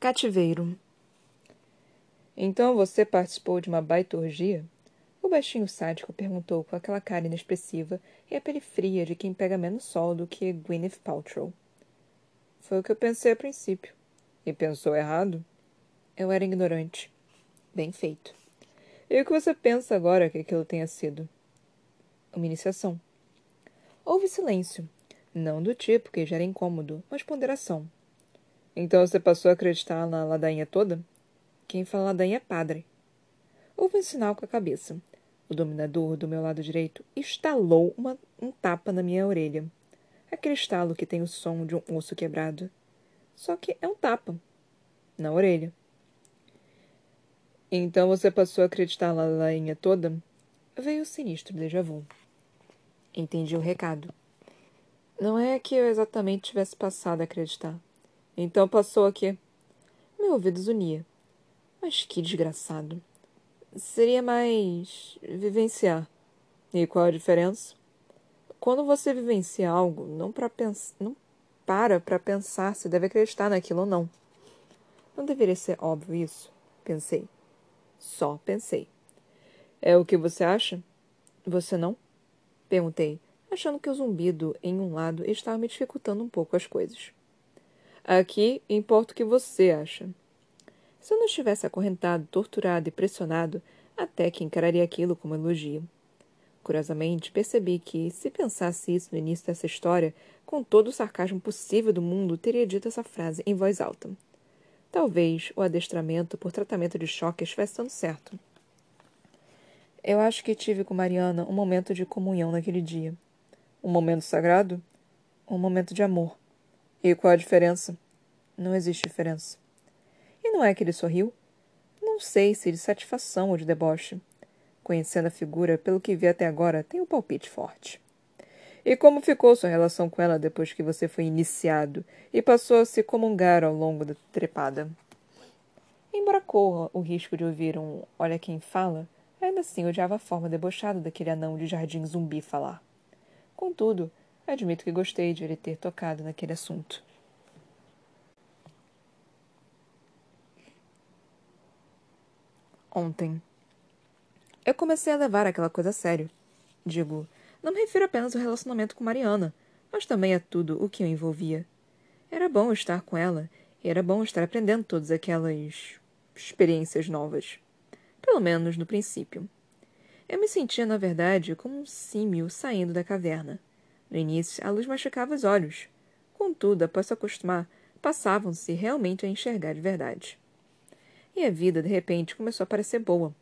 Cativeiro. Então você participou de uma baita orgia? O baixinho sádico perguntou com aquela cara inexpressiva e a pele fria de quem pega menos sol do que Gwyneth Paltrow. Foi o que eu pensei a princípio. E pensou errado? Eu era ignorante. Bem feito. E o que você pensa agora que aquilo tenha sido? Uma iniciação. Houve silêncio. Não do tipo que gera incômodo, mas ponderação. Então você passou a acreditar na ladainha toda? Quem fala ladainha é padre. Houve um sinal com a cabeça. O dominador do meu lado direito estalou uma, um tapa na minha orelha. Aquele estalo que tem o som de um osso quebrado. Só que é um tapa. Na orelha. Então você passou a acreditar na ladainha toda? Veio o sinistro déjà vu. Entendi o recado. Não é que eu exatamente tivesse passado a acreditar. Então passou aqui. Meu ouvido zunia. Mas que desgraçado. Seria mais vivenciar. E qual a diferença? Quando você vivencia algo, não para pensar, não para para pensar se deve acreditar naquilo ou não. Não deveria ser óbvio isso, pensei. Só pensei. É o que você acha? Você não? Perguntei, achando que o zumbido em um lado estava me dificultando um pouco as coisas. Aqui importa o que você acha. Se eu não estivesse acorrentado, torturado e pressionado, até que encararia aquilo como elogio. Curiosamente, percebi que, se pensasse isso no início dessa história, com todo o sarcasmo possível do mundo, teria dito essa frase em voz alta. Talvez o adestramento por tratamento de choque estivesse dando certo. Eu acho que tive com Mariana um momento de comunhão naquele dia. Um momento sagrado? Um momento de amor. E qual a diferença? Não existe diferença. E não é que ele sorriu? Não sei se de satisfação ou de deboche. Conhecendo a figura, pelo que vi até agora, tem um palpite forte. E como ficou sua relação com ela depois que você foi iniciado e passou a se comungar ao longo da trepada? Embora corra o risco de ouvir um olha quem fala, ainda assim odiava a forma debochada daquele anão de jardim zumbi falar. Contudo, Admito que gostei de ele ter tocado naquele assunto. Ontem. Eu comecei a levar aquela coisa a sério. Digo, não me refiro apenas ao relacionamento com Mariana, mas também a tudo o que o envolvia. Era bom estar com ela, e era bom estar aprendendo todas aquelas experiências novas. Pelo menos no princípio. Eu me sentia, na verdade, como um símio saindo da caverna. No início, a luz machucava os olhos. Contudo, após se acostumar, passavam-se realmente a enxergar de verdade. E a vida, de repente, começou a parecer boa.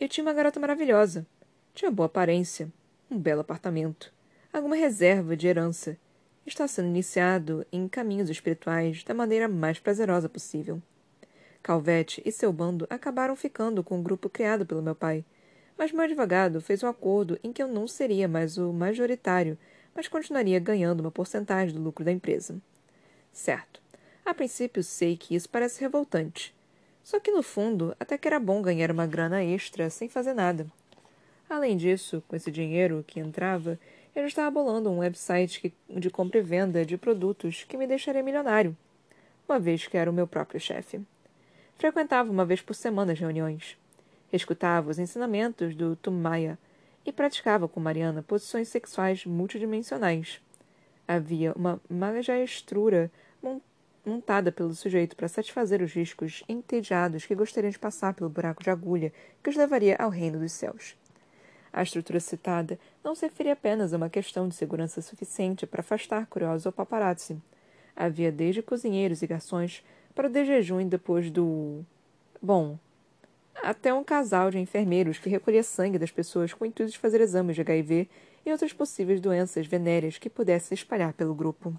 Eu tinha uma garota maravilhosa. Tinha boa aparência, um belo apartamento, alguma reserva de herança. Está sendo iniciado em caminhos espirituais da maneira mais prazerosa possível. Calvete e seu bando acabaram ficando com o grupo criado pelo meu pai, mas meu advogado fez um acordo em que eu não seria mais o majoritário mas continuaria ganhando uma porcentagem do lucro da empresa. Certo. A princípio sei que isso parece revoltante. Só que no fundo, até que era bom ganhar uma grana extra sem fazer nada. Além disso, com esse dinheiro que entrava, eu já estava bolando um website de compra e venda de produtos que me deixaria milionário, uma vez que era o meu próprio chefe. Frequentava uma vez por semana as reuniões. Escutava os ensinamentos do Tumaya e praticava com Mariana posições sexuais multidimensionais. Havia uma magistrura montada pelo sujeito para satisfazer os riscos entediados que gostariam de passar pelo buraco de agulha que os levaria ao reino dos céus. A estrutura citada não se referia apenas a uma questão de segurança suficiente para afastar curiosos ou paparazzi. Havia desde cozinheiros e garçons para o de jejum depois do. Bom, até um casal de enfermeiros que recolhia sangue das pessoas com o intuito de fazer exames de HIV e outras possíveis doenças venéreas que pudessem se espalhar pelo grupo.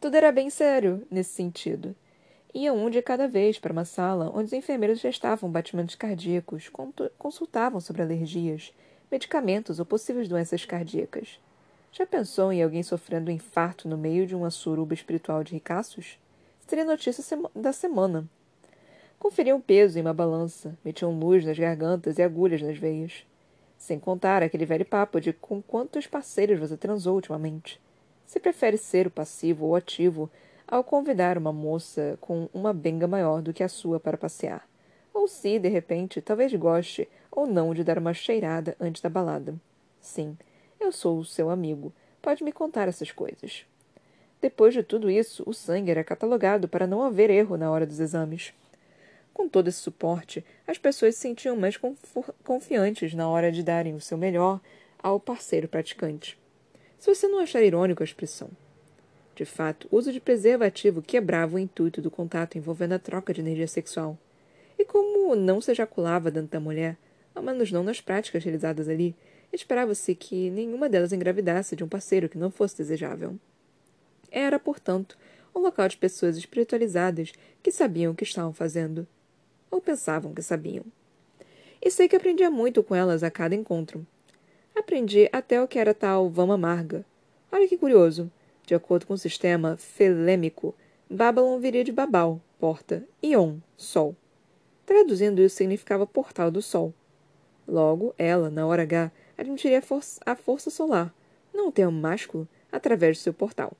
Tudo era bem sério nesse sentido. Ia um de cada vez para uma sala onde os enfermeiros testavam batimentos cardíacos, consultavam sobre alergias, medicamentos ou possíveis doenças cardíacas. Já pensou em alguém sofrendo um infarto no meio de uma suruba espiritual de ricaços? Seria notícia da semana. Conferiam peso em uma balança, metiam luz nas gargantas e agulhas nas veias. Sem contar aquele velho papo de com quantos parceiros você transou ultimamente. Se prefere ser o passivo ou ativo, ao convidar uma moça com uma benga maior do que a sua para passear. Ou se, de repente, talvez goste ou não de dar uma cheirada antes da balada. Sim, eu sou o seu amigo. Pode me contar essas coisas. Depois de tudo isso, o sangue era catalogado para não haver erro na hora dos exames. Com todo esse suporte, as pessoas se sentiam mais confiantes na hora de darem o seu melhor ao parceiro praticante. Se você não achar irônico a expressão. De fato, o uso de preservativo quebrava o intuito do contato envolvendo a troca de energia sexual. E como não se ejaculava dentro da mulher, ao menos não nas práticas realizadas ali, esperava-se que nenhuma delas engravidasse de um parceiro que não fosse desejável. Era, portanto, um local de pessoas espiritualizadas que sabiam o que estavam fazendo, ou pensavam que sabiam. E sei que aprendia muito com elas a cada encontro. Aprendi até o que era tal vama amarga. Olha que curioso. De acordo com o sistema felêmico, Babylon viria de Babal, porta, e On, sol. Traduzindo isso significava portal do sol. Logo, ela, na hora H, admitiria a força, a força solar, não o termo másculo, através do seu portal.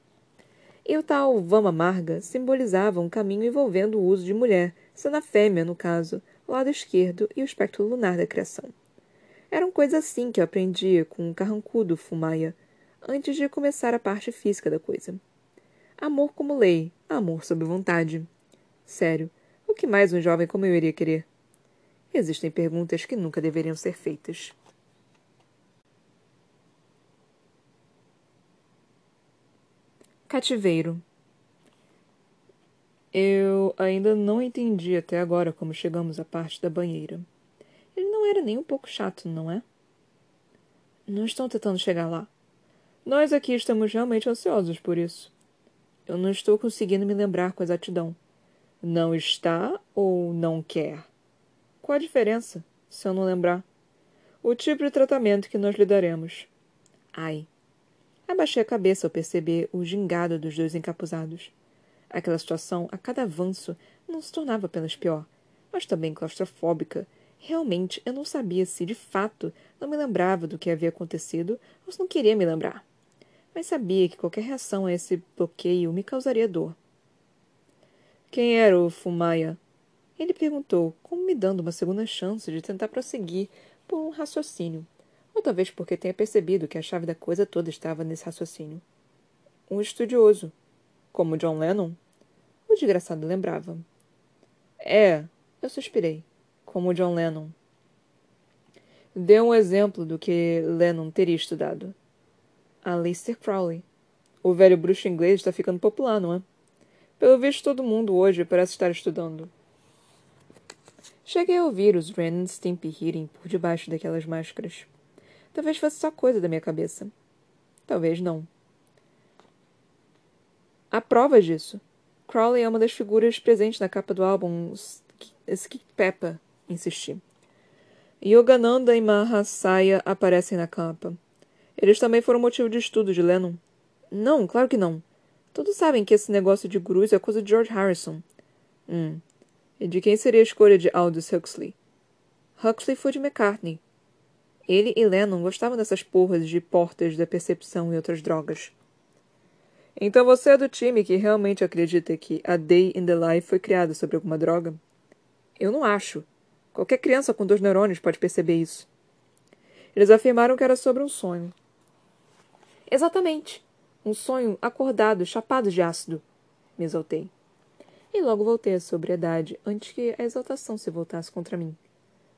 E o tal Vama Amarga simbolizava um caminho envolvendo o uso de mulher, sendo a fêmea, no caso, o lado esquerdo e o espectro lunar da criação. Eram coisas assim que eu aprendia com o carrancudo Fumaia, antes de começar a parte física da coisa. Amor como lei, amor sob vontade. Sério, o que mais um jovem como eu iria querer? Existem perguntas que nunca deveriam ser feitas. Cativeiro. Eu ainda não entendi até agora como chegamos à parte da banheira. Ele não era nem um pouco chato, não é? Não estão tentando chegar lá. Nós aqui estamos realmente ansiosos por isso. Eu não estou conseguindo me lembrar com exatidão. Não está ou não quer? Qual a diferença, se eu não lembrar? O tipo de tratamento que nós lhe daremos. Ai. Abaixei a cabeça ao perceber o gingado dos dois encapuzados. Aquela situação, a cada avanço, não se tornava apenas pior, mas também claustrofóbica. Realmente, eu não sabia se, de fato, não me lembrava do que havia acontecido ou se não queria me lembrar. Mas sabia que qualquer reação a esse bloqueio me causaria dor. Quem era o Fumaya? Ele perguntou, como me dando uma segunda chance de tentar prosseguir por um raciocínio. Ou talvez porque tenha percebido que a chave da coisa toda estava nesse raciocínio. Um estudioso. Como John Lennon? O desgraçado lembrava. É, eu suspirei. Como John Lennon. Dê um exemplo do que Lennon teria estudado. Aleister Crowley. O velho bruxo inglês está ficando popular, não é? Pelo visto, todo mundo hoje parece estar estudando. Cheguei a ouvir os Ren Stimpy rirem por debaixo daquelas máscaras. Talvez fosse só coisa da minha cabeça. Talvez não. Há provas disso. Crowley é uma das figuras presentes na capa do álbum Skip Peppa, insisti. Yogananda e Mahasaya aparecem na capa. Eles também foram motivo de estudo de Lennon. Não, claro que não. Todos sabem que esse negócio de gurus é coisa de George Harrison. Hum, e de quem seria a escolha de Aldous Huxley? Huxley foi de McCartney. Ele e Lennon gostavam dessas porras de portas da percepção e outras drogas. Então você é do time que realmente acredita que A Day in the Life foi criada sobre alguma droga? Eu não acho. Qualquer criança com dois neurônios pode perceber isso. Eles afirmaram que era sobre um sonho. Exatamente. Um sonho acordado, chapado de ácido. Me exaltei e logo voltei à sobriedade antes que a exaltação se voltasse contra mim.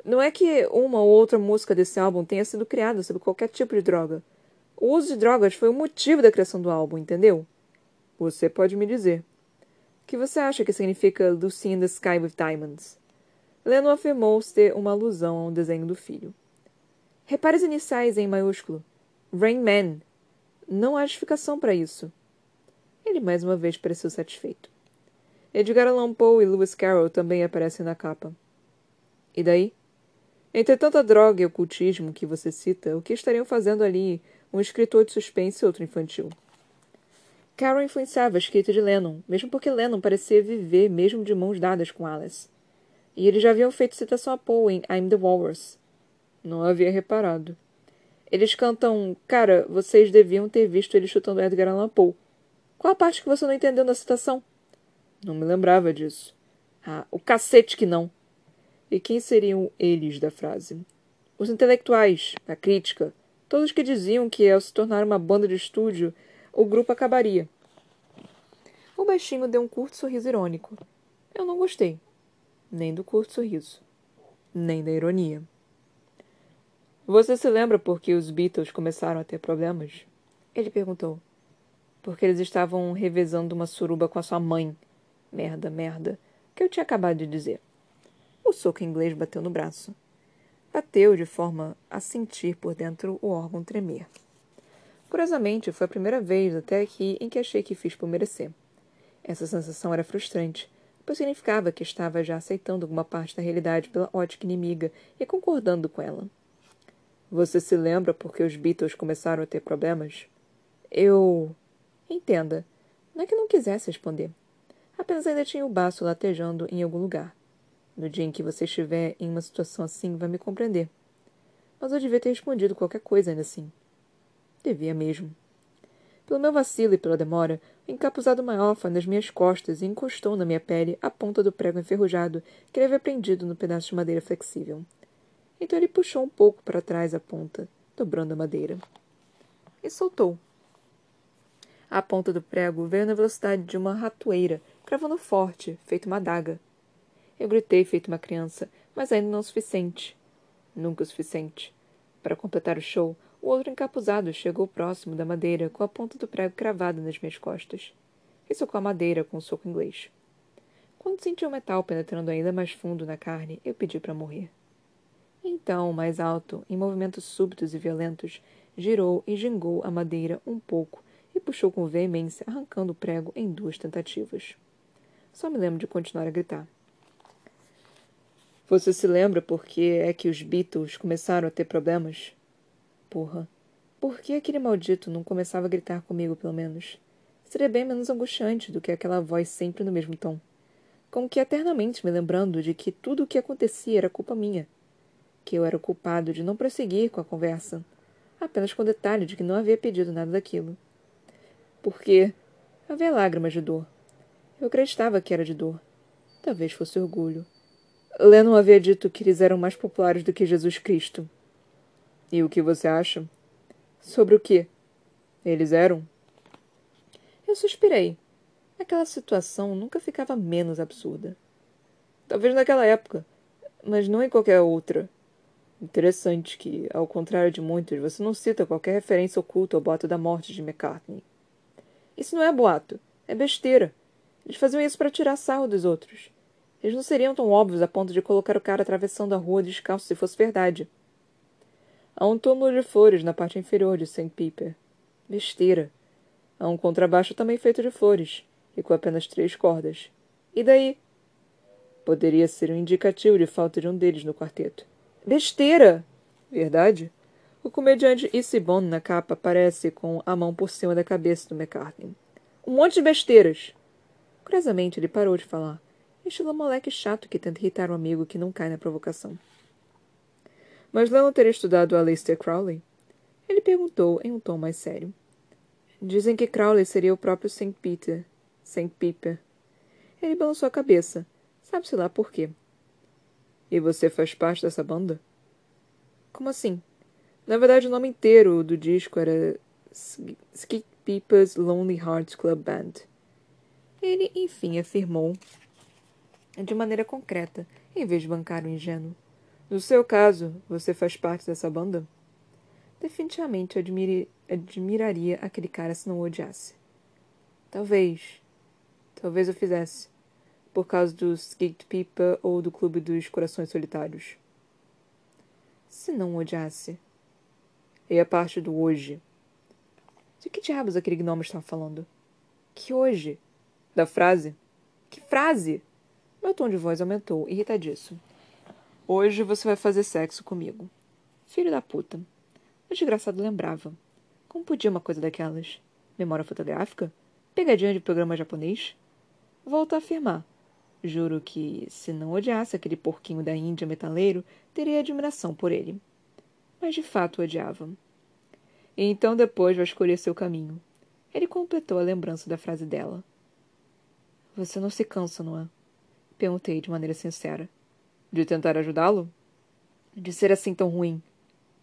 Não é que uma ou outra música desse álbum tenha sido criada sob qualquer tipo de droga. O uso de drogas foi o motivo da criação do álbum, entendeu? Você pode me dizer. O que você acha que significa Lucy in the Sky with Diamonds? Lennon afirmou ter uma alusão a um desenho do filho. Repare as iniciais em maiúsculo. Rain Man. Não há justificação para isso. Ele mais uma vez pareceu satisfeito. Edgar Allan Poe e Lewis Carroll também aparecem na capa. E daí? Entre tanta droga e ocultismo que você cita, o que estariam fazendo ali um escritor de suspense e outro infantil? Carroll influenciava a escrita de Lennon, mesmo porque Lennon parecia viver mesmo de mãos dadas com Alice. E eles já haviam feito citação a Poe em I'm the Walrus. Não havia reparado. Eles cantam, cara, vocês deviam ter visto ele chutando Edgar Allan Poe. Qual a parte que você não entendeu na citação? Não me lembrava disso. Ah, o cacete que não. E quem seriam eles da frase? Os intelectuais, a crítica, todos que diziam que ao se tornar uma banda de estúdio, o grupo acabaria. O baixinho deu um curto sorriso irônico. Eu não gostei. Nem do curto sorriso. Nem da ironia. Você se lembra por que os Beatles começaram a ter problemas? Ele perguntou. Porque eles estavam revezando uma suruba com a sua mãe. Merda, merda. Que eu tinha acabado de dizer. O soco inglês bateu no braço. Bateu de forma a sentir por dentro o órgão tremer. Curiosamente, foi a primeira vez até aqui em que achei que fiz por merecer. Essa sensação era frustrante, pois significava que estava já aceitando alguma parte da realidade pela ótica inimiga e concordando com ela. Você se lembra porque os Beatles começaram a ter problemas? Eu. Entenda. Não é que não quisesse responder. Apenas ainda tinha o baço latejando em algum lugar. No dia em que você estiver em uma situação assim, vai me compreender. Mas eu devia ter respondido qualquer coisa ainda assim. Devia mesmo. Pelo meu vacilo e pela demora, o encapuzado maior foi nas minhas costas e encostou na minha pele a ponta do prego enferrujado que ele havia prendido no pedaço de madeira flexível. Então ele puxou um pouco para trás a ponta, dobrando a madeira. E soltou. A ponta do prego veio na velocidade de uma ratoeira, cravando forte, feito uma adaga. Eu gritei feito uma criança, mas ainda não o suficiente. Nunca o suficiente. Para completar o show, o outro encapuzado chegou próximo da madeira com a ponta do prego cravada nas minhas costas. E socou a madeira com um soco inglês. Quando senti o metal penetrando ainda mais fundo na carne, eu pedi para morrer. Então, mais alto, em movimentos súbitos e violentos, girou e gingou a madeira um pouco e puxou com veemência, arrancando o prego em duas tentativas. Só me lembro de continuar a gritar. Você se lembra por que é que os Beatles começaram a ter problemas? Porra. Por que aquele maldito não começava a gritar comigo, pelo menos? Seria bem menos angustiante do que aquela voz sempre no mesmo tom. Como que eternamente me lembrando de que tudo o que acontecia era culpa minha. Que eu era o culpado de não prosseguir com a conversa. Apenas com o detalhe de que não havia pedido nada daquilo. Porque havia lágrimas de dor. Eu acreditava que era de dor. Talvez fosse orgulho. Lennon havia dito que eles eram mais populares do que Jesus Cristo. E o que você acha? Sobre o que? Eles eram? Eu suspirei. Aquela situação nunca ficava menos absurda. Talvez naquela época, mas não em qualquer outra. Interessante que, ao contrário de muitos, você não cita qualquer referência oculta ao boato da morte de McCartney. Isso não é boato, é besteira. Eles faziam isso para tirar sarro dos outros. Eles não seriam tão óbvios a ponto de colocar o cara atravessando a rua descalço se fosse verdade. Há um túmulo de flores na parte inferior de St. Piper. Besteira. Há um contrabaixo também feito de flores, e com apenas três cordas. E daí? Poderia ser um indicativo de falta de um deles no quarteto. Besteira! Verdade? O comediante Isibon na capa aparece com a mão por cima da cabeça do McCartney. Um monte de besteiras! Curiosamente, ele parou de falar. Estilo moleque chato que tenta irritar um amigo que não cai na provocação. Mas Leon teria estudado Aleister Crowley? Ele perguntou em um tom mais sério. Dizem que Crowley seria o próprio St. Peter. St. Piper. Ele balançou a cabeça. Sabe-se lá por quê. E você faz parte dessa banda? Como assim? Na verdade, o nome inteiro do disco era Skip Piper's Lonely Hearts Club Band. Ele, enfim, afirmou de maneira concreta, em vez de bancar o ingênuo. No seu caso, você faz parte dessa banda? Definitivamente admiraria aquele cara se não o odiasse. Talvez. Talvez eu fizesse. Por causa do Skate Pipa ou do Clube dos Corações Solitários. Se não o odiasse. E a parte do hoje. De que diabos aquele gnomo estava falando? Que hoje? Da frase? Que frase? Meu tom de voz aumentou, irritadíssimo. Hoje você vai fazer sexo comigo. Filho da puta. O desgraçado lembrava. Como podia uma coisa daquelas? Memória fotográfica? Pegadinha de programa japonês? Volto a afirmar. Juro que, se não odiasse aquele porquinho da Índia metaleiro, teria admiração por ele. Mas de fato odiava. E então depois vai escolher seu caminho. Ele completou a lembrança da frase dela. Você não se cansa, não é? Perguntei de maneira sincera. De tentar ajudá-lo? De ser assim tão ruim.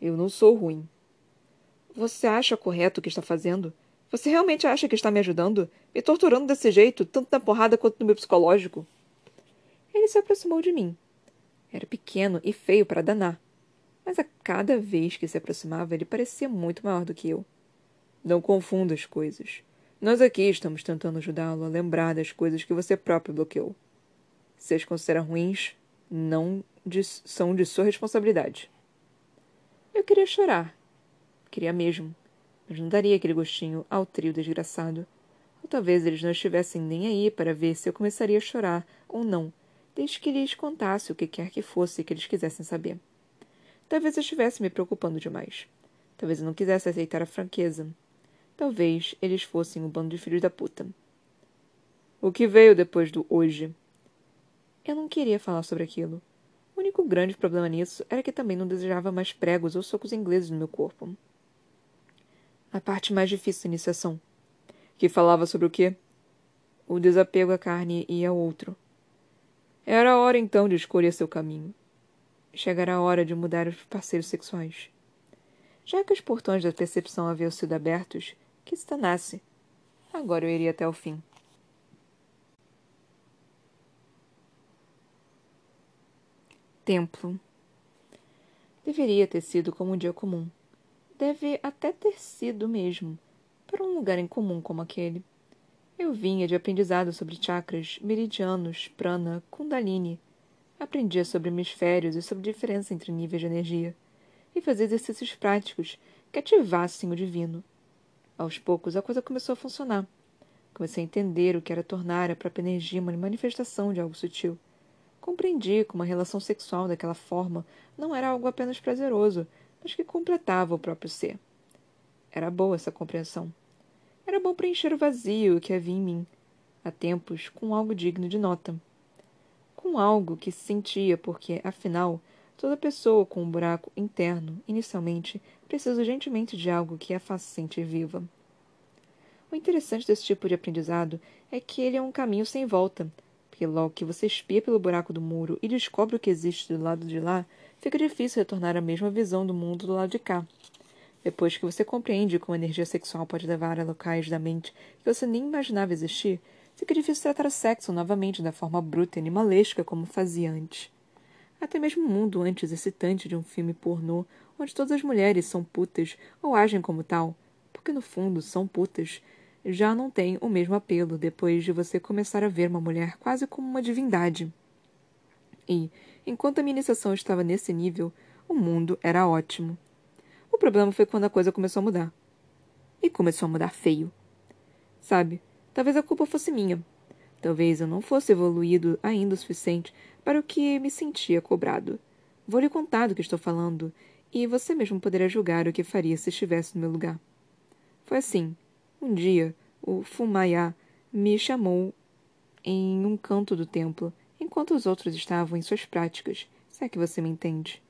Eu não sou ruim. Você acha correto o que está fazendo? Você realmente acha que está me ajudando? Me torturando desse jeito, tanto na porrada quanto no meu psicológico? Ele se aproximou de mim. Era pequeno e feio para danar. Mas a cada vez que se aproximava, ele parecia muito maior do que eu. Não confunda as coisas. Nós aqui estamos tentando ajudá-lo a lembrar das coisas que você próprio bloqueou. Se as considera ruins, não de, são de sua responsabilidade. Eu queria chorar. Queria mesmo. Mas não daria aquele gostinho ao trio desgraçado. Ou talvez eles não estivessem nem aí para ver se eu começaria a chorar ou não, desde que lhes contasse o que quer que fosse que eles quisessem saber. Talvez eu estivesse me preocupando demais. Talvez eu não quisesse aceitar a franqueza. Talvez eles fossem um bando de filhos da puta. O que veio depois do hoje? Eu não queria falar sobre aquilo. O único grande problema nisso era que também não desejava mais pregos ou socos ingleses no meu corpo. A parte mais difícil da iniciação. Que falava sobre o quê? O desapego à carne e ao outro. Era a hora então de escolher seu caminho. Chegará a hora de mudar os parceiros sexuais. Já que os portões da percepção haviam sido abertos, que se danasse. Agora eu iria até o fim. Templo. Deveria ter sido como um dia comum. Deve até ter sido mesmo, para um lugar incomum como aquele. Eu vinha de aprendizado sobre chakras, meridianos, prana, kundalini. Aprendia sobre hemisférios e sobre diferença entre níveis de energia. E fazia exercícios práticos que ativassem o divino. Aos poucos, a coisa começou a funcionar. Comecei a entender o que era tornar a própria energia uma manifestação de algo sutil. Compreendi como a relação sexual daquela forma não era algo apenas prazeroso, mas que completava o próprio ser. Era boa essa compreensão. Era bom preencher o vazio que havia em mim, há tempos, com algo digno de nota. Com algo que se sentia, porque, afinal, toda pessoa com um buraco interno, inicialmente, precisa urgentemente de algo que a faça sentir viva. O interessante desse tipo de aprendizado é que ele é um caminho sem volta, porque logo que você espia pelo buraco do muro e descobre o que existe do lado de lá, fica difícil retornar à mesma visão do mundo do lado de cá. Depois que você compreende como a energia sexual pode levar a locais da mente que você nem imaginava existir, fica difícil tratar o sexo novamente da forma bruta e animalesca como fazia antes. Até mesmo o mundo antes excitante de um filme pornô onde todas as mulheres são putas ou agem como tal, porque no fundo são putas, já não tem o mesmo apelo depois de você começar a ver uma mulher quase como uma divindade. E, enquanto a minha iniciação estava nesse nível, o mundo era ótimo. O problema foi quando a coisa começou a mudar. E começou a mudar feio. Sabe, talvez a culpa fosse minha. Talvez eu não fosse evoluído ainda o suficiente para o que me sentia cobrado. Vou lhe contar do que estou falando, e você mesmo poderá julgar o que faria se estivesse no meu lugar. Foi assim. Um dia, o Fumayá me chamou em um canto do templo, enquanto os outros estavam em suas práticas, se é que você me entende.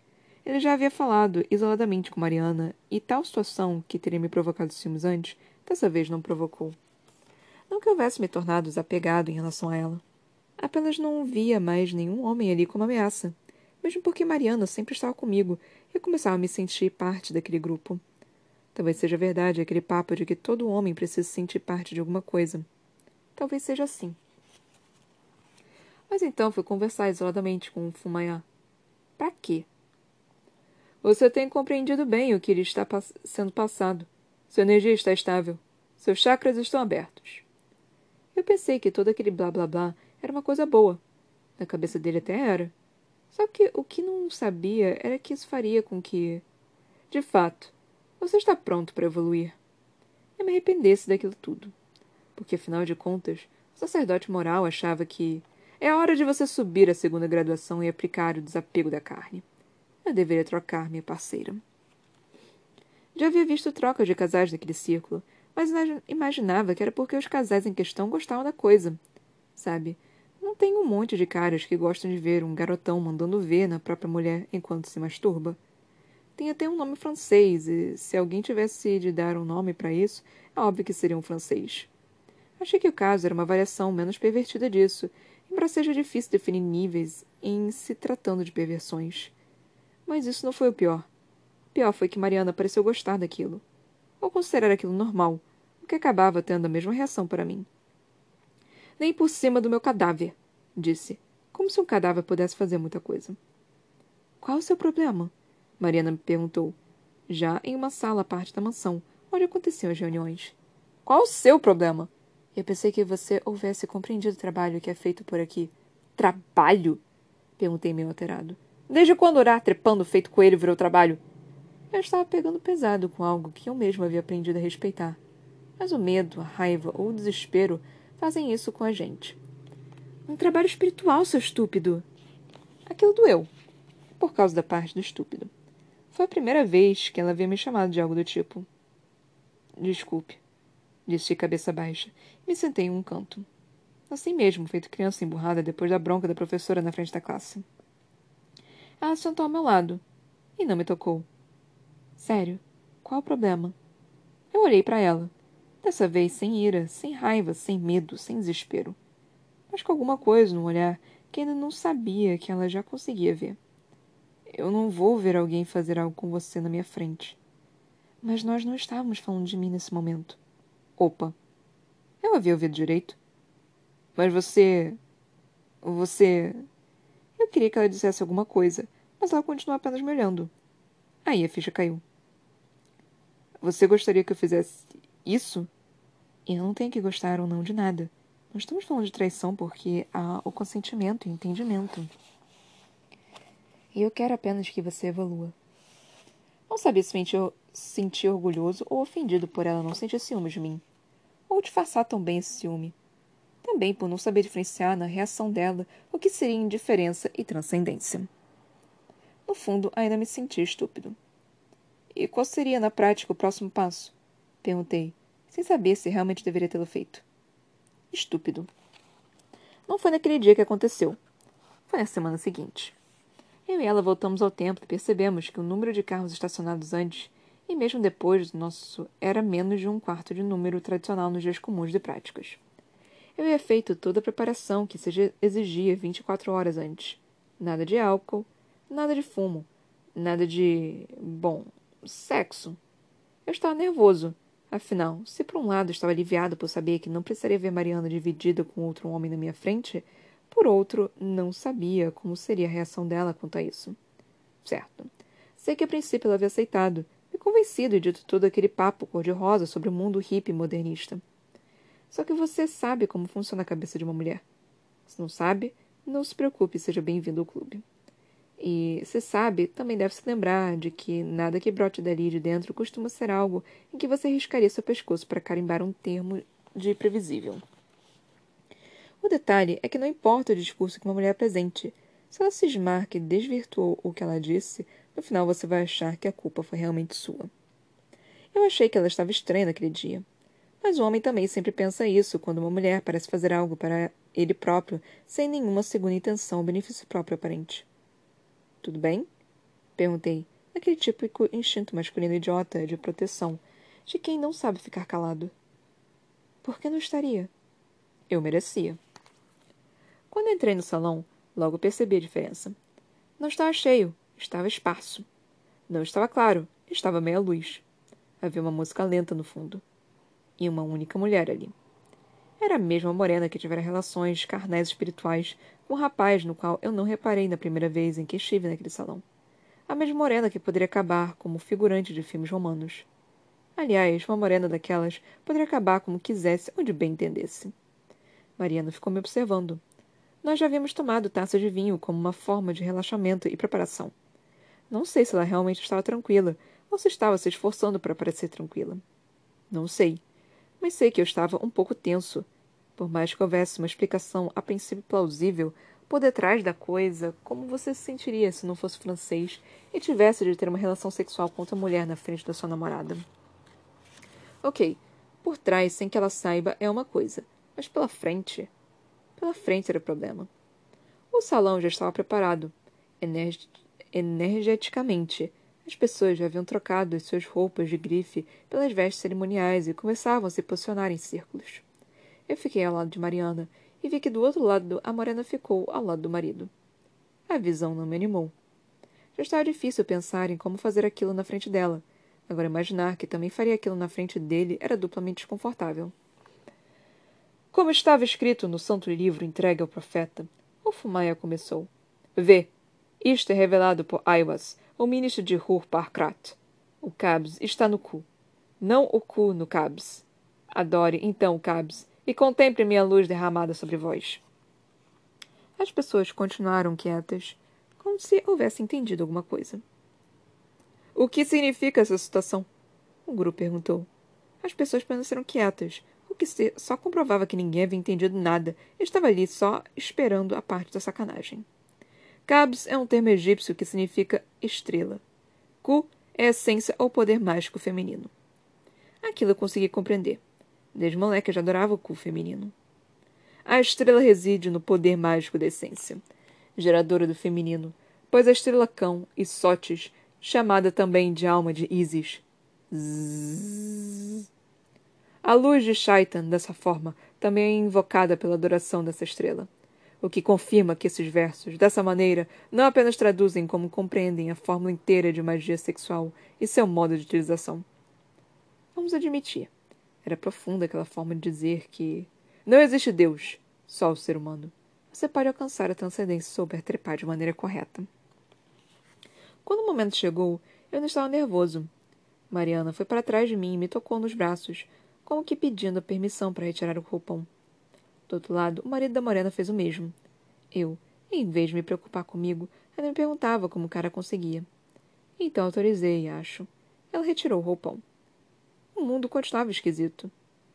Ele já havia falado isoladamente com Mariana, e tal situação, que teria me provocado ciúmes antes, dessa vez não provocou. Não que houvesse me tornado desapegado em relação a ela. Apenas não via mais nenhum homem ali como ameaça mesmo porque Mariana sempre estava comigo e eu começava a me sentir parte daquele grupo. Talvez seja verdade aquele papo de que todo homem precisa se sentir parte de alguma coisa. Talvez seja assim. Mas então fui conversar isoladamente com o Fumayá. Para quê? Você tem compreendido bem o que lhe está pass sendo passado. Sua energia está estável. Seus chakras estão abertos. Eu pensei que todo aquele blá blá blá era uma coisa boa. Na cabeça dele até era. Só que o que não sabia era que isso faria com que. De fato, você está pronto para evoluir. Eu me arrependesse daquilo tudo. Porque, afinal de contas, o sacerdote moral achava que é hora de você subir a segunda graduação e aplicar o desapego da carne. Eu deveria trocar minha parceira. Já havia visto trocas de casais naquele círculo, mas imaginava que era porque os casais em questão gostavam da coisa. Sabe? Não tem um monte de caras que gostam de ver um garotão mandando ver na própria mulher enquanto se masturba. Tem até um nome francês, e se alguém tivesse de dar um nome para isso, é óbvio que seria um francês. Achei que o caso era uma variação menos pervertida disso, embora seja difícil definir níveis em se tratando de perversões. Mas isso não foi o pior. O pior foi que Mariana pareceu gostar daquilo, ou considerar aquilo normal, o que acabava tendo a mesma reação para mim. Nem por cima do meu cadáver, disse, como se um cadáver pudesse fazer muita coisa. Qual o seu problema? Mariana me perguntou, já em uma sala à parte da mansão, onde aconteciam as reuniões. Qual o seu problema? Eu pensei que você houvesse compreendido o trabalho que é feito por aqui. Trabalho? Perguntei meio alterado. Desde quando orar trepando feito coelho virou trabalho? Eu estava pegando pesado com algo que eu mesmo havia aprendido a respeitar. Mas o medo, a raiva ou o desespero fazem isso com a gente. Um trabalho espiritual, seu estúpido. Aquilo doeu. Por causa da parte do estúpido. Foi a primeira vez que ela havia me chamado de algo do tipo. Desculpe, disse de cabeça baixa, e me sentei em um canto. Assim mesmo, feito criança emburrada depois da bronca da professora na frente da classe. Ela sentou ao meu lado e não me tocou. Sério, qual o problema? Eu olhei para ela, dessa vez sem ira, sem raiva, sem medo, sem desespero, mas com alguma coisa no olhar que ainda não sabia que ela já conseguia ver. Eu não vou ver alguém fazer algo com você na minha frente. Mas nós não estávamos falando de mim nesse momento. Opa! Eu havia ouvido direito. Mas você. Você. Eu queria que ela dissesse alguma coisa, mas ela continuou apenas me olhando. Aí a ficha caiu. Você gostaria que eu fizesse isso? Eu não tenho que gostar ou não de nada. Não estamos falando de traição porque há o consentimento e o entendimento. E eu quero apenas que você evolua. Não sabia se me sentir orgulhoso ou ofendido por ela não sentir ciúmes de mim. Ou disfarçar tão bem esse ciúme. Também por não saber diferenciar na reação dela o que seria indiferença e transcendência. No fundo, ainda me senti estúpido. E qual seria, na prática, o próximo passo? Perguntei, sem saber se realmente deveria tê-lo feito. Estúpido. Não foi naquele dia que aconteceu. Foi na semana seguinte. Eu e ela voltamos ao templo e percebemos que o número de carros estacionados antes e mesmo depois do nosso era menos de um quarto de número tradicional nos dias comuns de práticas. Eu havia feito toda a preparação que se exigia 24 horas antes. Nada de álcool, nada de fumo, nada de. bom, sexo. Eu estava nervoso. Afinal, se por um lado estava aliviado por saber que não precisaria ver Mariana dividida com outro homem na minha frente, por outro, não sabia como seria a reação dela quanto a isso. Certo. Sei que a princípio ela havia aceitado, me convencido e dito todo aquele papo cor-de-rosa sobre o mundo hippie modernista. Só que você sabe como funciona a cabeça de uma mulher. Se não sabe, não se preocupe, seja bem-vindo ao clube. E, se sabe, também deve se lembrar de que nada que brote dali de dentro costuma ser algo em que você riscaria seu pescoço para carimbar um termo de previsível. O detalhe é que não importa o discurso que uma mulher apresente. Se ela cismar que desvirtuou o que ela disse, no final você vai achar que a culpa foi realmente sua. Eu achei que ela estava estranha naquele dia. Mas o homem também sempre pensa isso quando uma mulher parece fazer algo para ele próprio sem nenhuma segunda intenção ou benefício próprio aparente. Tudo bem? Perguntei, naquele típico instinto masculino idiota de proteção, de quem não sabe ficar calado. Por que não estaria? Eu merecia. Quando entrei no salão, logo percebi a diferença. Não estava cheio, estava esparso. Não estava claro, estava meia luz. Havia uma música lenta no fundo. E uma única mulher ali. Era a mesma morena que tivera relações carnais espirituais com um rapaz no qual eu não reparei na primeira vez em que estive naquele salão. A mesma morena que poderia acabar como figurante de filmes romanos. Aliás, uma morena daquelas poderia acabar como quisesse onde bem entendesse. Mariana ficou me observando, nós já havíamos tomado taças de vinho como uma forma de relaxamento e preparação. Não sei se ela realmente estava tranquila ou se estava se esforçando para parecer tranquila. Não sei. Mas sei que eu estava um pouco tenso. Por mais que houvesse uma explicação a princípio plausível por detrás da coisa, como você se sentiria se não fosse francês e tivesse de ter uma relação sexual com outra mulher na frente da sua namorada? Ok, por trás, sem que ela saiba, é uma coisa, mas pela frente. Pela frente era o problema. O salão já estava preparado, energeticamente, As pessoas já haviam trocado as suas roupas de grife pelas vestes cerimoniais e começavam a se posicionar em círculos. Eu fiquei ao lado de Mariana e vi que do outro lado a morena ficou ao lado do marido. A visão não me animou. Já estava difícil pensar em como fazer aquilo na frente dela. Agora imaginar que também faria aquilo na frente dele era duplamente desconfortável. Como estava escrito no santo livro entregue ao profeta, o Fumaia começou. Vê, isto é revelado por Aiwas, o ministro de Hur Parkrat. O Cabs está no cu. Não o cu no Cabs. Adore, então, o Cabs, e contemple minha luz derramada sobre vós. As pessoas continuaram quietas, como se houvessem entendido alguma coisa. O que significa essa situação? O guru perguntou. As pessoas permaneceram quietas, o que só comprovava que ninguém havia entendido nada e estava ali só esperando a parte da sacanagem. Cabs é um termo egípcio que significa estrela. Ku é a essência ou poder mágico feminino. Aquilo eu consegui compreender. Desde moleque eu já adorava o cu feminino. A estrela reside no poder mágico da essência, geradora do feminino, pois a estrela cão e Sotes, chamada também de alma de Isis. Zzz. A luz de Shaitan, dessa forma, também é invocada pela adoração dessa estrela o que confirma que esses versos, dessa maneira, não apenas traduzem como compreendem a fórmula inteira de magia sexual e seu modo de utilização. Vamos admitir, era profunda aquela forma de dizer que não existe Deus, só o ser humano. Você pode alcançar a transcendência se souber trepar de maneira correta. Quando o momento chegou, eu não estava nervoso. Mariana foi para trás de mim e me tocou nos braços, como que pedindo permissão para retirar o roupão. Do outro lado, o marido da morena fez o mesmo. Eu, em vez de me preocupar comigo, ainda me perguntava como o cara conseguia. Então autorizei, acho. Ela retirou o roupão. O mundo continuava esquisito.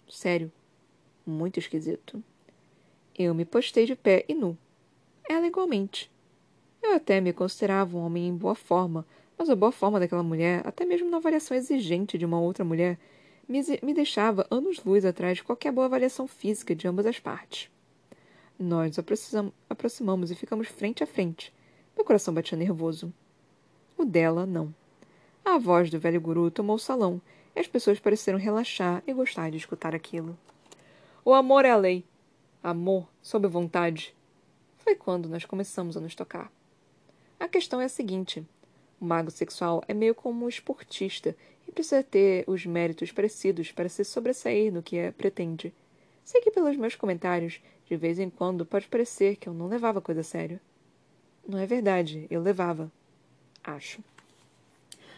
Sério, muito esquisito. Eu me postei de pé e nu. Ela igualmente. Eu até me considerava um homem em boa forma, mas a boa forma daquela mulher, até mesmo na avaliação exigente de uma outra mulher, me deixava anos-luz atrás de qualquer boa avaliação física de ambas as partes. Nós nos aproximamos e ficamos frente a frente. Meu coração batia nervoso. O dela, não. A voz do velho guru tomou o salão e as pessoas pareceram relaxar e gostar de escutar aquilo. O amor é a lei. Amor sob vontade. Foi quando nós começamos a nos tocar. A questão é a seguinte: o mago sexual é meio como um esportista e precisa ter os méritos parecidos para se sobressair no que é, pretende. Sei que pelos meus comentários, de vez em quando pode parecer que eu não levava coisa a sério. Não é verdade, eu levava. Acho.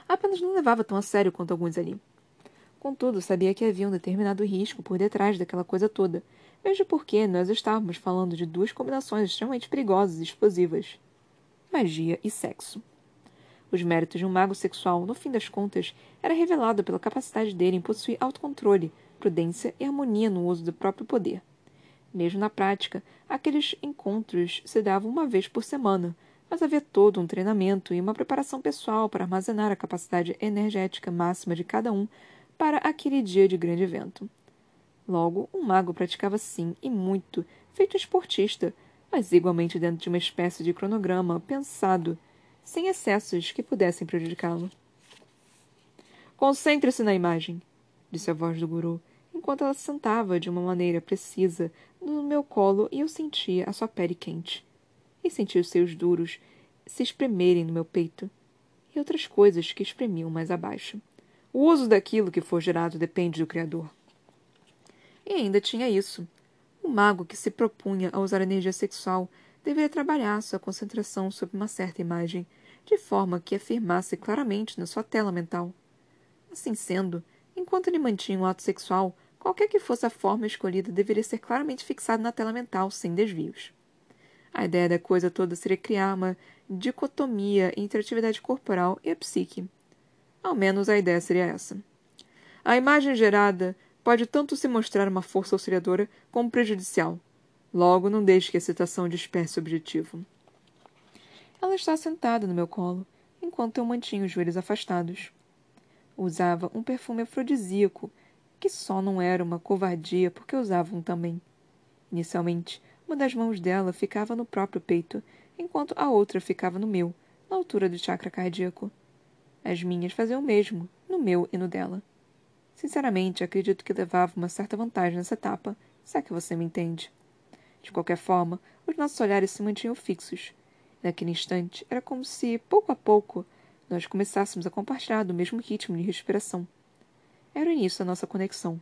Apenas não levava tão a sério quanto alguns ali. Contudo, sabia que havia um determinado risco por detrás daquela coisa toda, mesmo porque nós estávamos falando de duas combinações extremamente perigosas e explosivas: magia e sexo. Os méritos de um mago sexual, no fim das contas, era revelado pela capacidade dele em possuir autocontrole, prudência e harmonia no uso do próprio poder. Mesmo na prática, aqueles encontros se davam uma vez por semana, mas havia todo um treinamento e uma preparação pessoal para armazenar a capacidade energética máxima de cada um para aquele dia de grande evento. Logo, um mago praticava sim e muito, feito esportista, mas igualmente dentro de uma espécie de cronograma pensado sem excessos que pudessem prejudicá-lo. Concentre-se na imagem, disse a voz do guru, enquanto ela sentava de uma maneira precisa no meu colo e eu sentia a sua pele quente. E sentia os seios duros se espremerem no meu peito, e outras coisas que espremiam mais abaixo. O uso daquilo que for gerado depende do Criador. E ainda tinha isso. O mago que se propunha a usar energia sexual deveria trabalhar sua concentração sobre uma certa imagem, de forma que afirmasse claramente na sua tela mental. Assim sendo, enquanto ele mantinha um ato sexual, qualquer que fosse a forma escolhida deveria ser claramente fixado na tela mental, sem desvios. A ideia da coisa toda seria criar uma dicotomia entre a atividade corporal e a psique. Ao menos a ideia seria essa. A imagem gerada pode tanto se mostrar uma força auxiliadora como prejudicial, Logo, não deixe que a excitação disperse o objetivo. Ela está sentada no meu colo, enquanto eu mantinha os joelhos afastados. Usava um perfume afrodisíaco, que só não era uma covardia porque usava um também. Inicialmente, uma das mãos dela ficava no próprio peito, enquanto a outra ficava no meu, na altura do chakra cardíaco. As minhas faziam o mesmo, no meu e no dela. Sinceramente, acredito que levava uma certa vantagem nessa etapa, se é que você me entende. De qualquer forma, os nossos olhares se mantinham fixos. Naquele instante, era como se, pouco a pouco, nós começássemos a compartilhar do mesmo ritmo de respiração. Era o início da nossa conexão.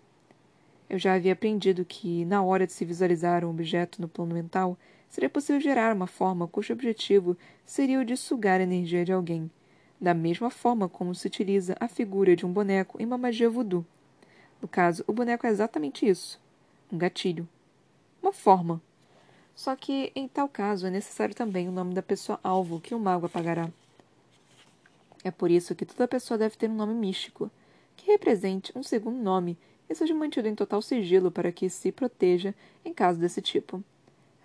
Eu já havia aprendido que, na hora de se visualizar um objeto no plano mental, seria possível gerar uma forma cujo objetivo seria o de sugar a energia de alguém, da mesma forma como se utiliza a figura de um boneco em uma magia voodoo. No caso, o boneco é exatamente isso: um gatilho. Uma forma. Só que, em tal caso, é necessário também o nome da pessoa-alvo que o mago apagará. É por isso que toda pessoa deve ter um nome místico, que represente um segundo nome e seja mantido em total sigilo para que se proteja em caso desse tipo.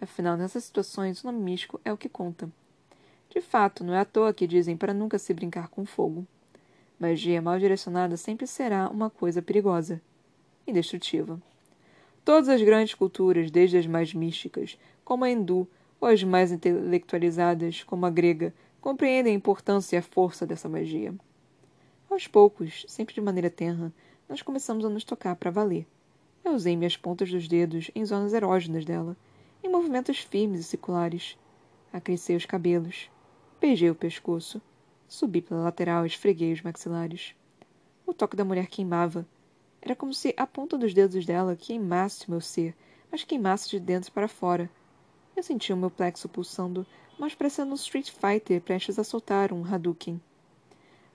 Afinal, nessas situações, o nome místico é o que conta. De fato, não é à toa que dizem para nunca se brincar com fogo. Magia mal direcionada sempre será uma coisa perigosa e destrutiva. Todas as grandes culturas, desde as mais místicas, como a hindu, ou as mais intelectualizadas, como a grega, compreendem a importância e a força dessa magia. Aos poucos, sempre de maneira tenra, nós começamos a nos tocar para valer. Eu usei minhas pontas dos dedos em zonas erógenas dela, em movimentos firmes e circulares. Acrescei os cabelos. Beijei o pescoço. Subi pela lateral e esfreguei os maxilares. O toque da mulher queimava. Era como se a ponta dos dedos dela queimasse o meu ser, mas queimasse de dentro para fora. Eu sentia o meu plexo pulsando, mas parecendo um Street Fighter prestes a soltar um Hadouken.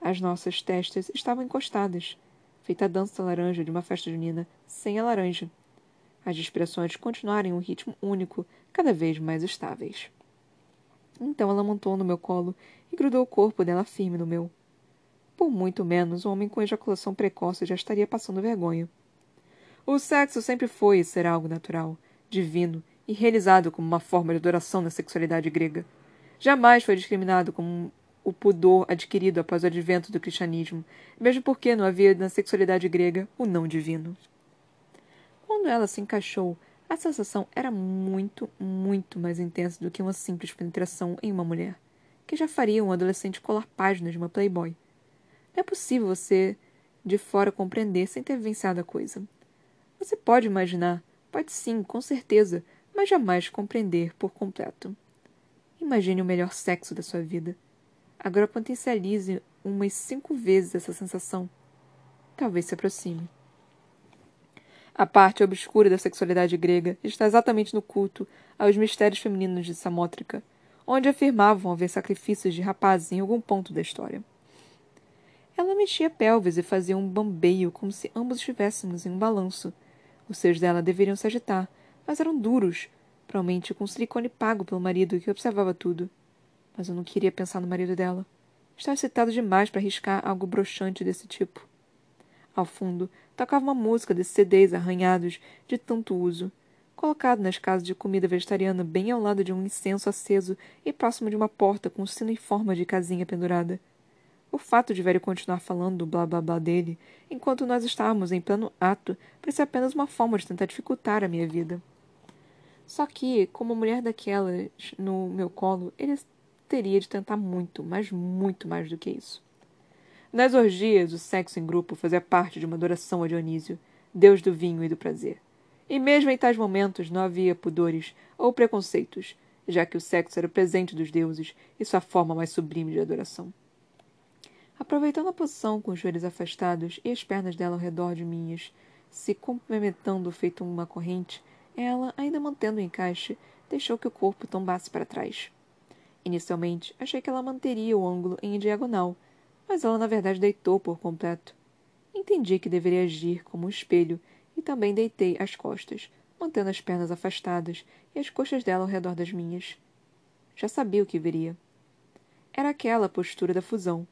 As nossas testas estavam encostadas, feita a dança laranja de uma festa junina sem a laranja. As expressões continuaram em um ritmo único, cada vez mais estáveis. Então ela montou no meu colo e grudou o corpo dela firme no meu. Por muito menos, um homem com ejaculação precoce já estaria passando vergonha. O sexo sempre foi e será algo natural, divino e realizado como uma forma de adoração na sexualidade grega. Jamais foi discriminado como o pudor adquirido após o advento do cristianismo, mesmo porque não havia na sexualidade grega o não divino. Quando ela se encaixou, a sensação era muito, muito mais intensa do que uma simples penetração em uma mulher, que já faria um adolescente colar páginas de uma Playboy. Não é possível você, de fora, compreender sem ter vencido a coisa. Você pode imaginar, pode sim, com certeza, mas jamais compreender por completo. Imagine o melhor sexo da sua vida Agora potencialize umas cinco vezes essa sensação. Talvez se aproxime. A parte obscura da sexualidade grega está exatamente no culto aos mistérios femininos de Samótrica, onde afirmavam haver sacrifícios de rapazes em algum ponto da história. Ela mexia pelvis e fazia um bambeio como se ambos estivéssemos em um balanço. Os seios dela deveriam se agitar, mas eram duros, provavelmente com silicone pago pelo marido que observava tudo mas eu não queria pensar no marido dela. Estava excitado demais para arriscar algo broxante desse tipo. Ao fundo, tocava uma música desses CDs arranhados de tanto uso, colocado nas casas de comida vegetariana bem ao lado de um incenso aceso e próximo de uma porta com um sino em forma de casinha pendurada. O fato de velho continuar falando blá blá blá dele, enquanto nós estávamos em pleno ato, parecia apenas uma forma de tentar dificultar a minha vida. Só que, como mulher daquelas no meu colo, ele teria de tentar muito, mas muito mais do que isso. Nas orgias, o sexo em grupo fazia parte de uma adoração a Dionísio, deus do vinho e do prazer. E mesmo em tais momentos não havia pudores ou preconceitos, já que o sexo era o presente dos deuses e sua forma mais sublime de adoração. Aproveitando a posição com os joelhos afastados e as pernas dela ao redor de minhas, se complementando feito uma corrente, ela, ainda mantendo o encaixe, deixou que o corpo tombasse para trás. Inicialmente, achei que ela manteria o ângulo em diagonal, mas ela na verdade deitou por completo. Entendi que deveria agir como um espelho e também deitei as costas, mantendo as pernas afastadas e as coxas dela ao redor das minhas. Já sabia o que viria. Era aquela a postura da fusão.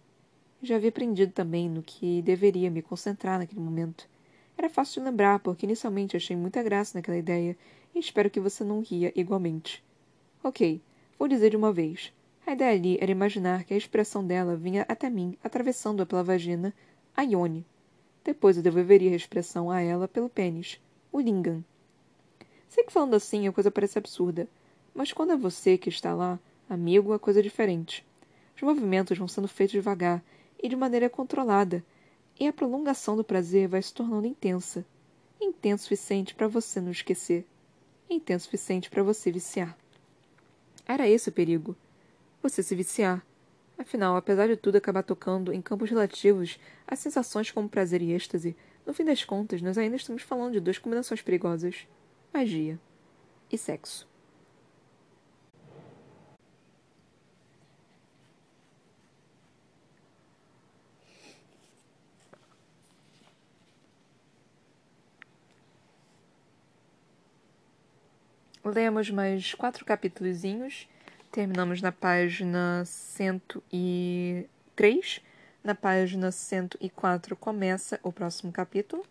Já havia aprendido também no que deveria me concentrar naquele momento. Era fácil de lembrar, porque inicialmente achei muita graça naquela ideia e espero que você não ria igualmente. Ok, Vou dizer de uma vez. A ideia ali era imaginar que a expressão dela vinha até mim, atravessando-a pela vagina, a Ione. Depois eu devolveria a expressão a ela pelo pênis, o lingam. Sei que falando assim a coisa parece absurda, mas quando é você que está lá, amigo, a coisa é diferente. Os movimentos vão sendo feitos devagar, e de maneira controlada, e a prolongação do prazer vai se tornando intensa. Intenso o suficiente para você não esquecer. Intenso o suficiente para você viciar. Era esse o perigo. Você se viciar. Afinal, apesar de tudo acabar tocando em campos relativos a sensações como prazer e êxtase, no fim das contas, nós ainda estamos falando de duas combinações perigosas: magia e sexo. Lemos mais quatro capítulozinhos. Terminamos na página 103. Na página 104 começa o próximo capítulo.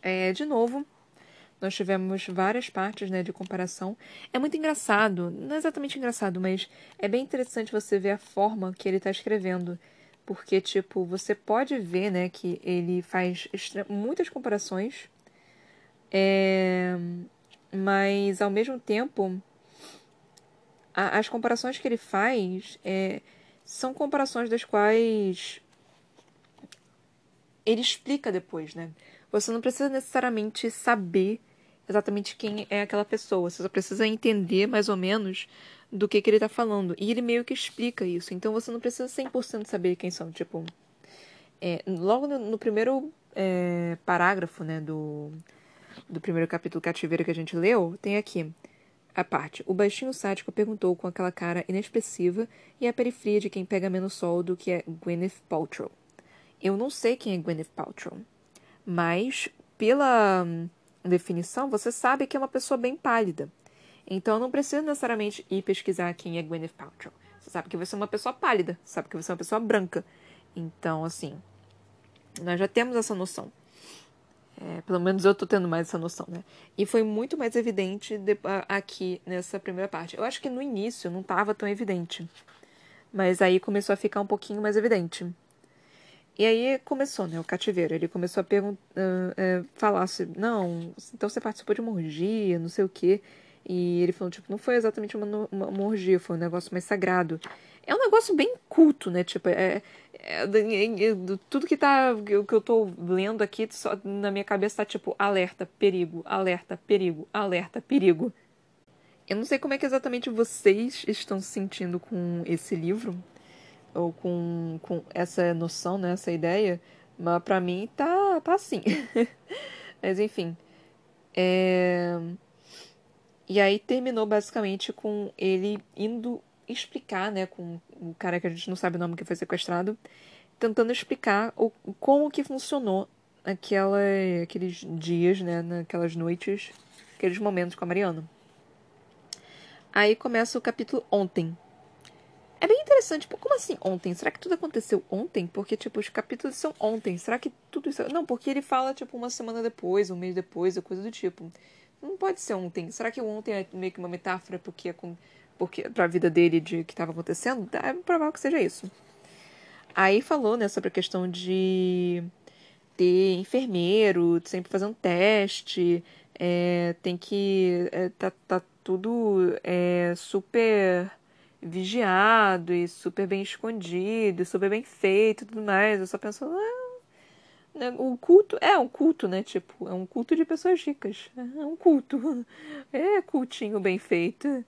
É, de novo, nós tivemos várias partes né, de comparação. É muito engraçado, não é exatamente engraçado, mas é bem interessante você ver a forma que ele está escrevendo. Porque, tipo, você pode ver né, que ele faz muitas comparações. É mas ao mesmo tempo a, as comparações que ele faz é, são comparações das quais ele explica depois, né? Você não precisa necessariamente saber exatamente quem é aquela pessoa, você só precisa entender mais ou menos do que, que ele está falando. E ele meio que explica isso, então você não precisa 100% saber quem são. Tipo, é, logo no, no primeiro é, parágrafo né, do, do primeiro capítulo Cativeiro que a gente leu, tem aqui a parte. O baixinho sádico perguntou com aquela cara inexpressiva e a periferia de quem pega menos sol do que é Gwyneth Paltrow. Eu não sei quem é Gwyneth Paltrow, mas pela hum, definição você sabe que é uma pessoa bem pálida. Então não precisa necessariamente ir pesquisar quem é Gwyneth Paltrow. Você sabe que você é uma pessoa pálida, sabe que você é uma pessoa branca. Então, assim, nós já temos essa noção. É, pelo menos eu estou tendo mais essa noção, né? E foi muito mais evidente de, aqui nessa primeira parte. Eu acho que no início não estava tão evidente. Mas aí começou a ficar um pouquinho mais evidente. E aí começou, né, o cativeiro. Ele começou a perguntar, uh, uh, falar se, não, então você participou de uma orgia, não sei o quê. E ele falou, tipo, não foi exatamente uma, uma, uma orgia, foi um negócio mais sagrado. É um negócio bem culto, né? Tipo, é, é, é, é tudo que tá. Que eu tô lendo aqui só, na minha cabeça tá tipo alerta, perigo, alerta, perigo, alerta, perigo. Eu não sei como é que exatamente vocês estão se sentindo com esse livro, ou com, com essa noção, né, essa ideia, mas pra mim tá, tá assim. mas enfim. É... E aí terminou basicamente com ele indo explicar, né, com o cara que a gente não sabe o nome que foi sequestrado, tentando explicar o, como que funcionou aquela, aqueles dias, né, naquelas noites, aqueles momentos com a Mariana. Aí começa o capítulo ontem. É bem interessante, tipo, como assim ontem? Será que tudo aconteceu ontem? Porque, tipo, os capítulos são ontem. Será que tudo isso. Não, porque ele fala, tipo, uma semana depois, um mês depois, ou coisa do tipo. Não pode ser ontem. Será que ontem é meio que uma metáfora porque porque para a vida dele de que estava acontecendo, é provável que seja isso. Aí falou, né, sobre a questão de ter enfermeiro, sempre fazendo teste, é, tem que é, tá, tá tudo é, super vigiado e super bem escondido, super bem feito e tudo mais. Eu só penso, ah, né, o culto é um culto, né? Tipo, é um culto de pessoas ricas. É um culto. É cultinho bem feito.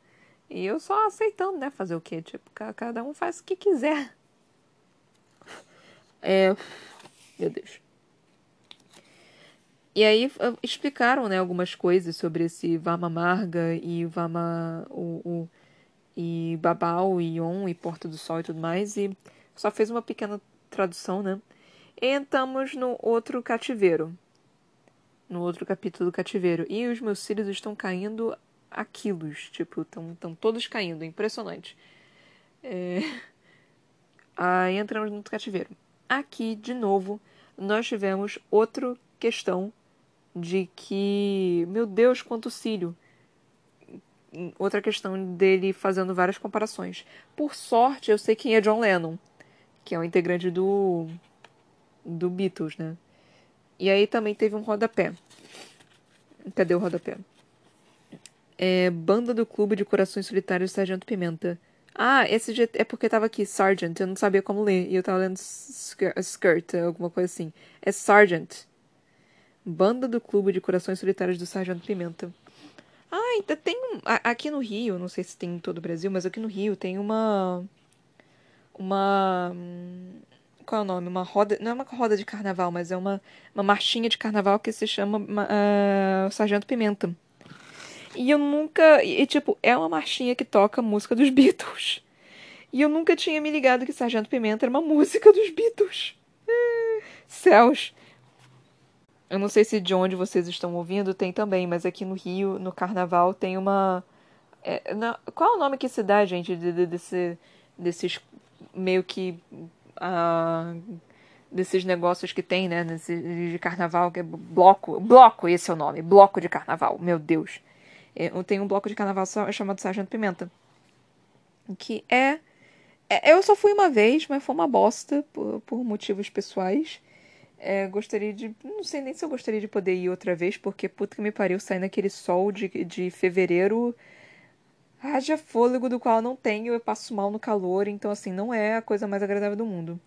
E eu só aceitando, né? Fazer o quê? Tipo, cada um faz o que quiser. É. Meu Deus. E aí explicaram, né, algumas coisas sobre esse Vama Marga e Vama. O, o, e Babal, e Yon, e Porta do Sol e tudo mais. E só fez uma pequena tradução, né? E entramos no outro cativeiro. No outro capítulo do cativeiro. E os meus cílios estão caindo a quilos, tipo, estão todos caindo, impressionante. É... Aí entramos no cativeiro. Aqui, de novo, nós tivemos outra questão de que, meu Deus, quanto cílio. Outra questão dele fazendo várias comparações. Por sorte, eu sei quem é John Lennon, que é o integrante do, do Beatles, né? E aí também teve um rodapé. Cadê o rodapé? É, Banda do Clube de Corações Solitários Sargento Pimenta. Ah, esse é porque tava aqui, Sergeant, eu não sabia como ler. E eu tava lendo Skirt, alguma coisa assim. É Sergeant. Banda do Clube de Corações Solitários do Sargento Pimenta. Ah, ainda tem um. Aqui no Rio, não sei se tem em todo o Brasil, mas aqui no Rio tem uma. Uma. Qual é o nome? Uma roda. Não é uma roda de carnaval, mas é uma, uma marchinha de carnaval que se chama uh, Sargento Pimenta. E eu nunca. E, tipo, é uma marchinha que toca música dos Beatles. E eu nunca tinha me ligado que Sargento Pimenta era uma música dos Beatles. Céus. Eu não sei se de onde vocês estão ouvindo tem também, mas aqui no Rio, no Carnaval, tem uma. É, na, qual é o nome que se dá, gente, de, de, desse, desses meio que. Uh, desses negócios que tem, né? Nesse, de carnaval, que é bloco. Bloco, esse é o nome. Bloco de carnaval, meu Deus. É, tem um bloco de carnaval chamado Sargento Pimenta. Que é, é. Eu só fui uma vez, mas foi uma bosta por, por motivos pessoais. É, gostaria de. Não sei nem se eu gostaria de poder ir outra vez, porque puta que me pariu sair naquele sol de, de fevereiro. Haja fôlego do qual eu não tenho, eu passo mal no calor, então assim, não é a coisa mais agradável do mundo.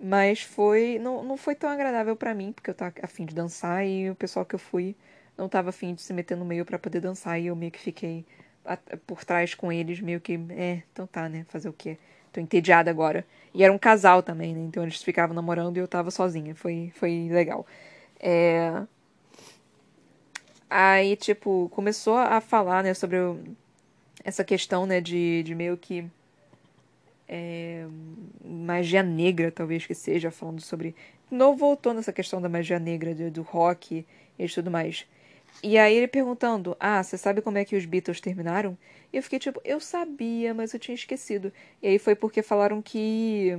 Mas foi. Não, não foi tão agradável para mim, porque eu tava afim de dançar e o pessoal que eu fui não tava afim de se meter no meio para poder dançar e eu meio que fiquei por trás com eles, meio que. É, então tá, né? Fazer o quê? Tô entediada agora. E era um casal também, né? Então eles ficavam namorando e eu tava sozinha. Foi, foi legal. É... Aí, tipo, começou a falar, né, sobre o... essa questão, né, de, de meio que. É... magia negra, talvez que seja, falando sobre. Não voltou nessa questão da magia negra, do, do rock e tudo mais. E aí ele perguntando: Ah, você sabe como é que os Beatles terminaram? E eu fiquei tipo, eu sabia, mas eu tinha esquecido. E aí foi porque falaram que.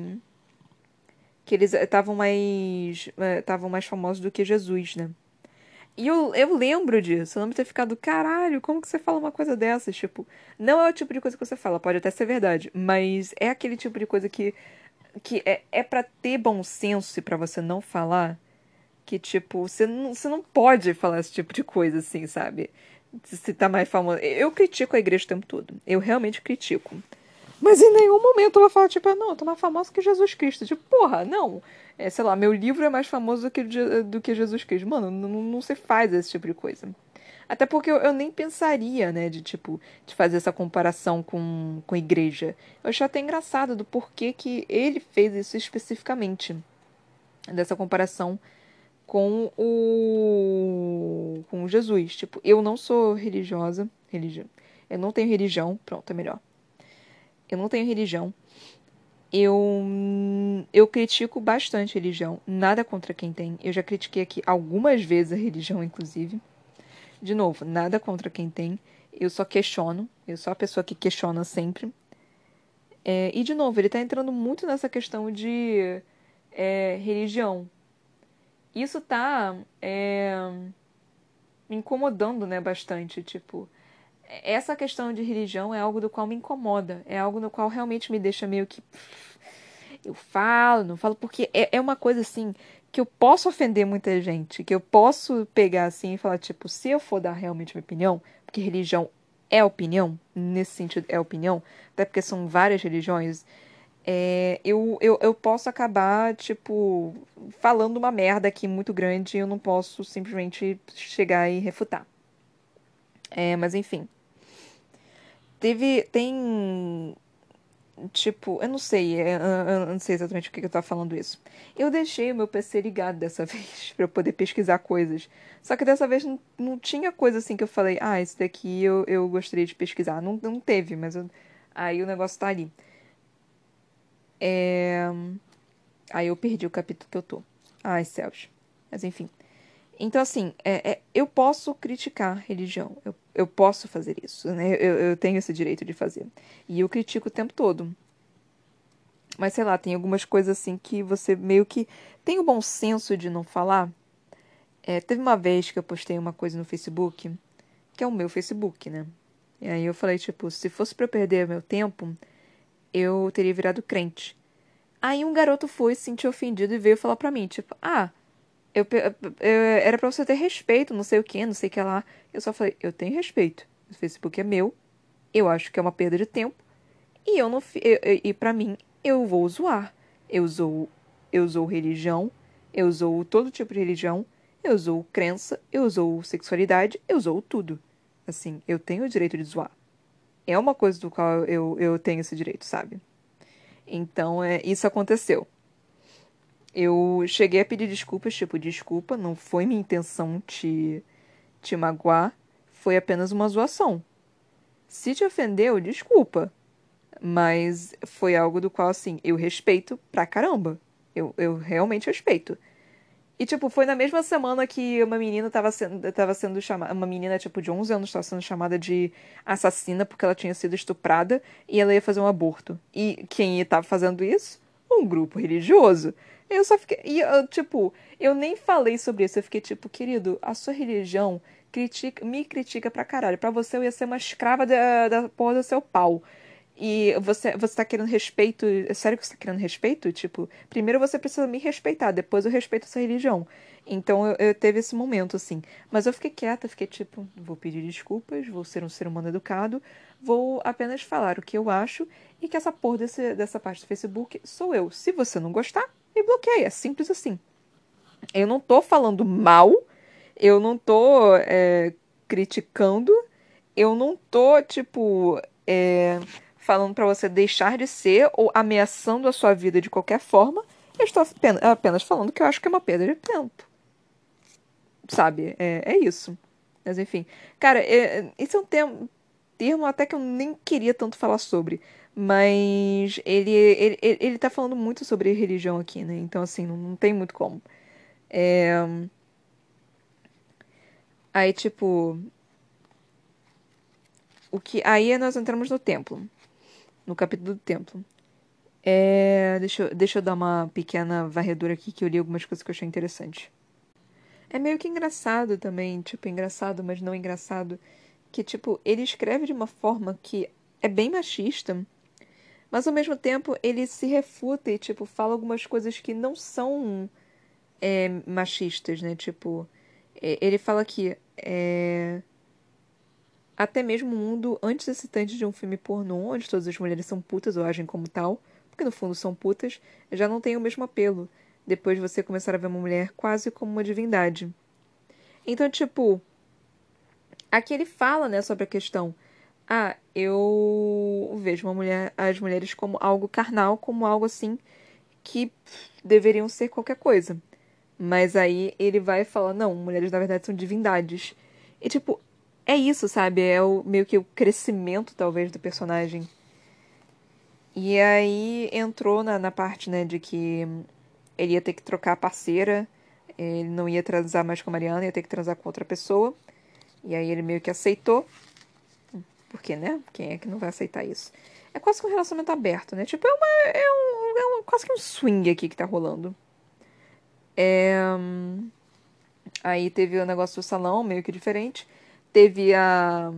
que eles estavam mais. estavam mais famosos do que Jesus, né? E eu, eu lembro disso. Eu lembro de ter ficado, caralho, como que você fala uma coisa dessas? Tipo, não é o tipo de coisa que você fala, pode até ser verdade, mas é aquele tipo de coisa que. que é, é para ter bom senso e pra você não falar que, tipo, você não, você não pode falar esse tipo de coisa assim, sabe? Se tá mais famoso. Eu critico a igreja o tempo todo. Eu realmente critico. Mas em nenhum momento eu vou falar, tipo, não, eu tô mais famosa que Jesus Cristo. Tipo, porra, não. É, sei lá, meu livro é mais famoso do que, do que Jesus Cristo. Mano, não, não se faz esse tipo de coisa. Até porque eu, eu, nem pensaria, né, de tipo, de fazer essa comparação com, com igreja. Eu achei até engraçado do porquê que ele fez isso especificamente. Dessa comparação com o com Jesus. Tipo, eu não sou religiosa, religião. Eu não tenho religião, pronto, é melhor. Eu não tenho religião. Eu eu critico bastante religião, nada contra quem tem. Eu já critiquei aqui algumas vezes a religião, inclusive. De novo, nada contra quem tem. Eu só questiono. Eu sou a pessoa que questiona sempre. É, e de novo, ele está entrando muito nessa questão de é, religião isso tá é, me incomodando, né, bastante, tipo, essa questão de religião é algo do qual me incomoda, é algo no qual realmente me deixa meio que eu falo, não falo porque é, é uma coisa assim que eu posso ofender muita gente, que eu posso pegar assim e falar tipo, se eu for dar realmente minha opinião, porque religião é opinião, nesse sentido é opinião, até porque são várias religiões, é, eu, eu, eu posso acabar, tipo, falando uma merda aqui muito grande e eu não posso simplesmente chegar e refutar. É, mas enfim. Teve. Tem. Tipo, eu não sei, é, eu não sei exatamente o que eu tava falando isso. Eu deixei o meu PC ligado dessa vez para eu poder pesquisar coisas. Só que dessa vez não, não tinha coisa assim que eu falei, ah, esse daqui eu, eu gostaria de pesquisar. Não, não teve, mas eu, aí o negócio tá ali. É... Aí eu perdi o capítulo que eu tô. Ai, céus. Mas enfim. Então, assim, é, é, eu posso criticar religião. Eu, eu posso fazer isso, né? Eu, eu tenho esse direito de fazer. E eu critico o tempo todo. Mas, sei lá, tem algumas coisas assim que você meio que tem o bom senso de não falar. É, teve uma vez que eu postei uma coisa no Facebook, que é o meu Facebook, né? E aí eu falei, tipo, se fosse para eu perder meu tempo, eu teria virado crente. Aí um garoto foi se sentir ofendido e veio falar pra mim, tipo, ah, eu, eu, era pra você ter respeito, não sei o que, não sei o que lá. Eu só falei, eu tenho respeito. O Facebook é meu, eu acho que é uma perda de tempo. E eu não. Eu, eu, e para mim, eu vou zoar. Eu usou, eu usou religião, eu usou todo tipo de religião, eu usou crença, eu usou sexualidade, eu usou tudo. Assim, eu tenho o direito de zoar. É uma coisa do qual eu, eu tenho esse direito, sabe? Então, é, isso aconteceu. Eu cheguei a pedir desculpas, tipo, desculpa, não foi minha intenção te, te magoar, foi apenas uma zoação. Se te ofendeu, desculpa. Mas foi algo do qual, assim, eu respeito pra caramba. Eu, eu realmente respeito. E, tipo, foi na mesma semana que uma menina tava sendo, tava sendo chamada. Uma menina, tipo, de 11 anos, estava sendo chamada de assassina porque ela tinha sido estuprada e ela ia fazer um aborto. E quem estava fazendo isso? Um grupo religioso. Eu só fiquei. E, eu, tipo, eu nem falei sobre isso. Eu fiquei, tipo, querido, a sua religião critica, me critica pra caralho. Pra você eu ia ser uma escrava da, da porra do seu pau. E você, você tá querendo respeito. É sério que você tá querendo respeito? Tipo, primeiro você precisa me respeitar, depois eu respeito a sua religião. Então eu, eu teve esse momento, assim. Mas eu fiquei quieta, fiquei tipo, vou pedir desculpas, vou ser um ser humano educado, vou apenas falar o que eu acho e que essa porra desse, dessa parte do Facebook sou eu. Se você não gostar, me bloqueia. É simples assim. Eu não tô falando mal, eu não tô é, criticando, eu não tô, tipo. É, falando para você deixar de ser ou ameaçando a sua vida de qualquer forma. Eu estou apenas falando que eu acho que é uma perda de tempo. Sabe? É, é isso. Mas enfim. Cara, é, esse é um termo, termo até que eu nem queria tanto falar sobre. Mas ele, ele, ele, ele tá falando muito sobre religião aqui, né? Então, assim, não, não tem muito como. É... Aí, tipo. O que... Aí nós entramos no templo no capítulo do templo. É, deixa, eu, deixa eu dar uma pequena varredura aqui que eu li algumas coisas que eu achei interessante. É meio que engraçado também, tipo, engraçado, mas não engraçado, que, tipo, ele escreve de uma forma que é bem machista, mas ao mesmo tempo ele se refuta e, tipo, fala algumas coisas que não são é, machistas, né? Tipo, é, ele fala que é, até mesmo um mundo antes excitante de um filme pornô, onde todas as mulheres são putas ou agem como tal, porque no fundo são putas, já não tem o mesmo apelo, depois de você começar a ver uma mulher quase como uma divindade. Então, tipo, aqui ele fala, né, sobre a questão. Ah, eu vejo uma mulher, as mulheres como algo carnal, como algo assim que deveriam ser qualquer coisa. Mas aí ele vai falar, não, mulheres na verdade são divindades. E tipo, é isso, sabe? É o, meio que o crescimento, talvez, do personagem. E aí entrou na, na parte, né, de que ele ia ter que trocar a parceira, ele não ia transar mais com a Mariana, ia ter que transar com outra pessoa. E aí ele meio que aceitou. Porque, né? Quem é que não vai aceitar isso? É quase que um relacionamento aberto, né? Tipo, é, uma, é, um, é um, quase que um swing aqui que tá rolando. É... Aí teve o negócio do salão, meio que diferente. Teve a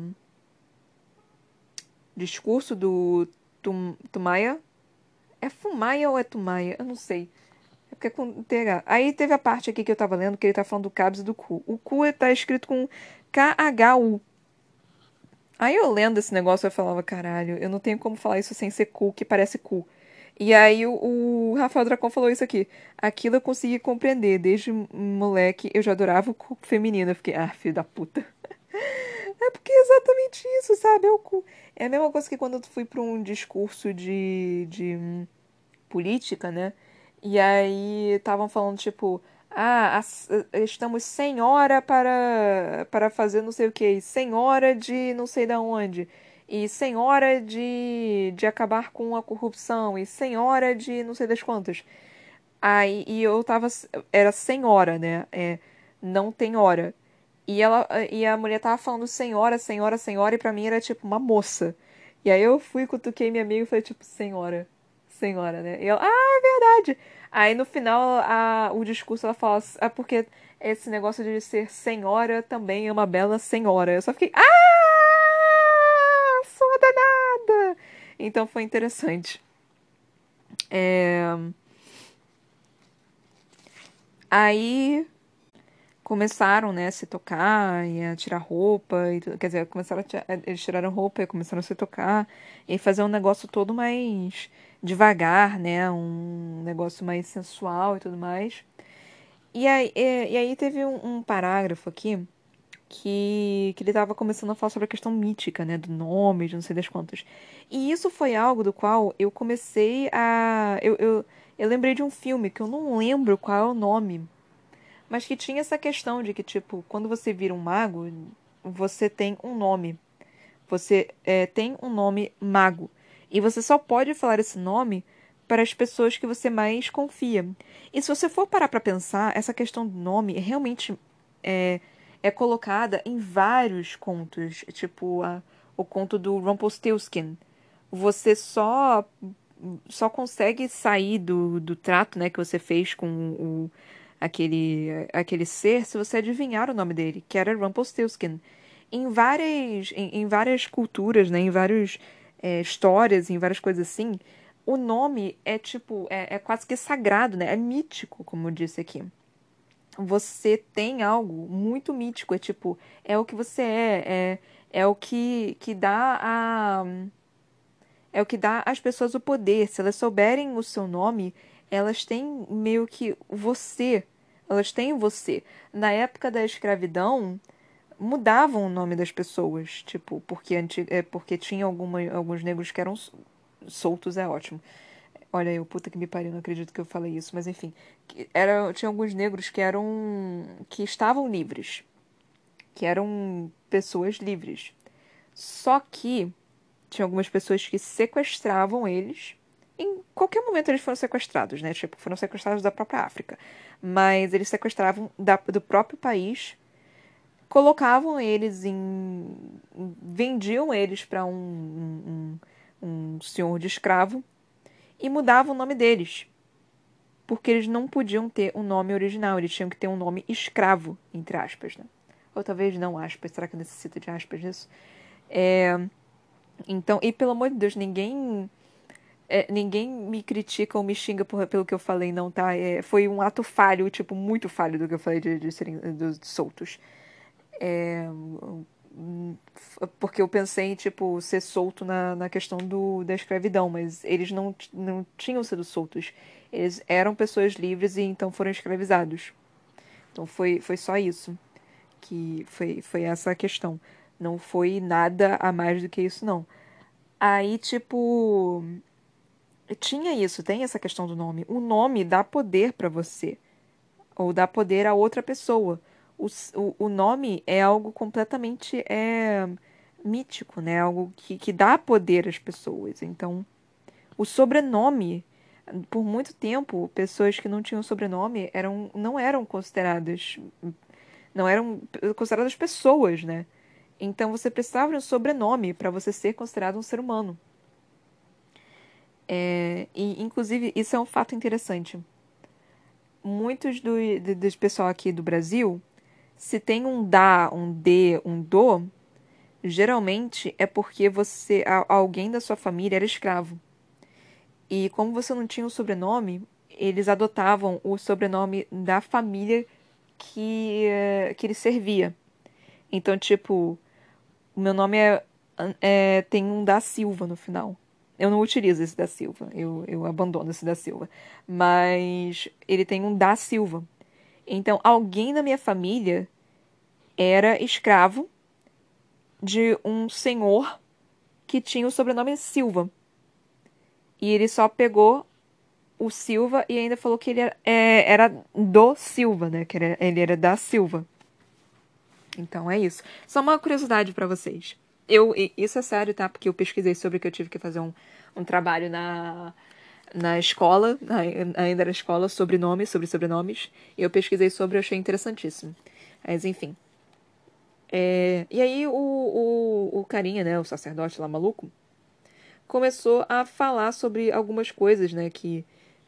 discurso do Tum. É Fumaia ou é Tumaya? Eu não sei. É porque é com TH. Aí teve a parte aqui que eu tava lendo que ele tá falando do Cabs e do Cu. O Cu tá escrito com K-H-U. Aí eu lendo esse negócio eu falava, caralho, eu não tenho como falar isso sem ser cu, que parece cu. E aí o, o Rafael Dracon falou isso aqui. Aquilo eu consegui compreender. Desde moleque eu já adorava o cu feminino. Eu fiquei, ah, filho da puta. É porque é exatamente isso, sabe? É, é a mesma coisa que quando eu fui para um discurso de, de hum, política, né? E aí estavam falando, tipo, ah, estamos sem hora para, para fazer não sei o que, sem hora de não sei da onde, e sem hora de, de acabar com a corrupção, e sem hora de não sei das quantas. Aí e eu tava. Era sem hora, né? É, não tem hora. E, ela, e a mulher tava falando senhora, senhora, senhora, e pra mim era tipo uma moça. E aí eu fui, cutuquei minha amiga e falei, tipo, senhora, senhora, né? E ela, ah, é verdade. Aí no final a, o discurso ela fala, ah, porque esse negócio de ser senhora também é uma bela senhora. Eu só fiquei, ah, sou danada. Então foi interessante. É... Aí começaram, né, a se tocar e a tirar roupa, e, quer dizer, começaram tirar, eles tiraram roupa e começaram a se tocar e fazer um negócio todo mais devagar, né, um negócio mais sensual e tudo mais. E aí, e, e aí teve um, um, parágrafo aqui que, que ele estava começando a falar sobre a questão mítica, né, do nome, de não sei das quantas. E isso foi algo do qual eu comecei a... Eu, eu, eu lembrei de um filme que eu não lembro qual é o nome, mas que tinha essa questão de que, tipo, quando você vira um mago, você tem um nome. Você é, tem um nome mago. E você só pode falar esse nome para as pessoas que você mais confia. E se você for parar para pensar, essa questão do nome realmente é, é colocada em vários contos, tipo a, o conto do Rumpelstiltskin. Você só só consegue sair do, do trato né, que você fez com o, aquele, aquele ser se você adivinhar o nome dele, que era Rumpelstiltskin. Em várias, em, em várias culturas, né, em várias é, histórias, em várias coisas assim, o nome é tipo, é, é quase que sagrado, né? É mítico, como eu disse aqui. Você tem algo muito mítico, é tipo, é o que você é, é, é o que, que dá a. É o que dá às pessoas o poder. Se elas souberem o seu nome, elas têm meio que você. Elas têm você. Na época da escravidão, mudavam o nome das pessoas, tipo, porque, é, porque tinha alguma, alguns negros que eram soltos, é ótimo. Olha eu, puta que me pariu, não acredito que eu falei isso, mas enfim. Era, tinha alguns negros que eram. que estavam livres. Que eram pessoas livres. Só que tinha algumas pessoas que sequestravam eles em qualquer momento eles foram sequestrados, né? Tipo, foram sequestrados da própria África. Mas eles sequestravam da, do próprio país, colocavam eles em. vendiam eles para um, um, um senhor de escravo e mudavam o nome deles. Porque eles não podiam ter um nome original, eles tinham que ter um nome escravo, entre aspas, né? Ou talvez não aspas, será que necessita de aspas nisso? É... Então, e pelo amor de Deus, ninguém é, ninguém me critica ou me xinga por, pelo que eu falei, não, tá? É, foi um ato falho, tipo, muito falho do que eu falei de, de serem de soltos. É, porque eu pensei em, tipo, ser solto na, na questão do, da escravidão, mas eles não, não tinham sido soltos. Eles eram pessoas livres e então foram escravizados. Então foi, foi só isso. Que foi, foi essa a questão. Não foi nada a mais do que isso, não. Aí, tipo, tinha isso, tem essa questão do nome. O nome dá poder para você, ou dá poder a outra pessoa. O, o, o nome é algo completamente é, mítico, né? Algo que, que dá poder às pessoas. Então, o sobrenome, por muito tempo, pessoas que não tinham sobrenome eram, não eram consideradas, não eram consideradas pessoas, né? Então, você precisava de um sobrenome para você ser considerado um ser humano. É, e, inclusive, isso é um fato interessante. Muitos do, do, do pessoal aqui do Brasil, se tem um da, um de, um do, geralmente é porque você alguém da sua família era escravo. E como você não tinha o sobrenome, eles adotavam o sobrenome da família que, que ele servia. Então, tipo, o meu nome é, é tem um da Silva no final. Eu não utilizo esse da Silva, eu, eu abandono esse da Silva. Mas ele tem um da Silva. Então, alguém da minha família era escravo de um senhor que tinha o sobrenome Silva. E ele só pegou o Silva e ainda falou que ele era, é, era do Silva, né? Que ele era da Silva. Então é isso. Só uma curiosidade para vocês. Eu, isso é sério, tá? Porque eu pesquisei sobre que eu tive que fazer um, um trabalho na, na escola, ainda na escola, sobre nomes, sobre sobrenomes. E eu pesquisei sobre e achei interessantíssimo. Mas enfim. É, e aí o, o, o carinha, né, o sacerdote lá maluco, começou a falar sobre algumas coisas, né, que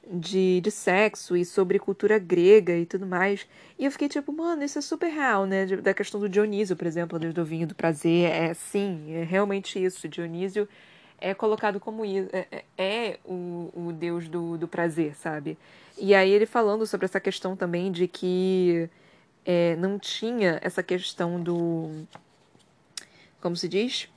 de, de sexo e sobre cultura grega e tudo mais. E eu fiquei tipo, mano, isso é super real, né? Da questão do Dionísio, por exemplo, do vinho do prazer. É sim, é realmente isso. Dionísio é colocado como é, é, é o, o deus do, do prazer, sabe? E aí ele falando sobre essa questão também de que é, não tinha essa questão do. Como se diz?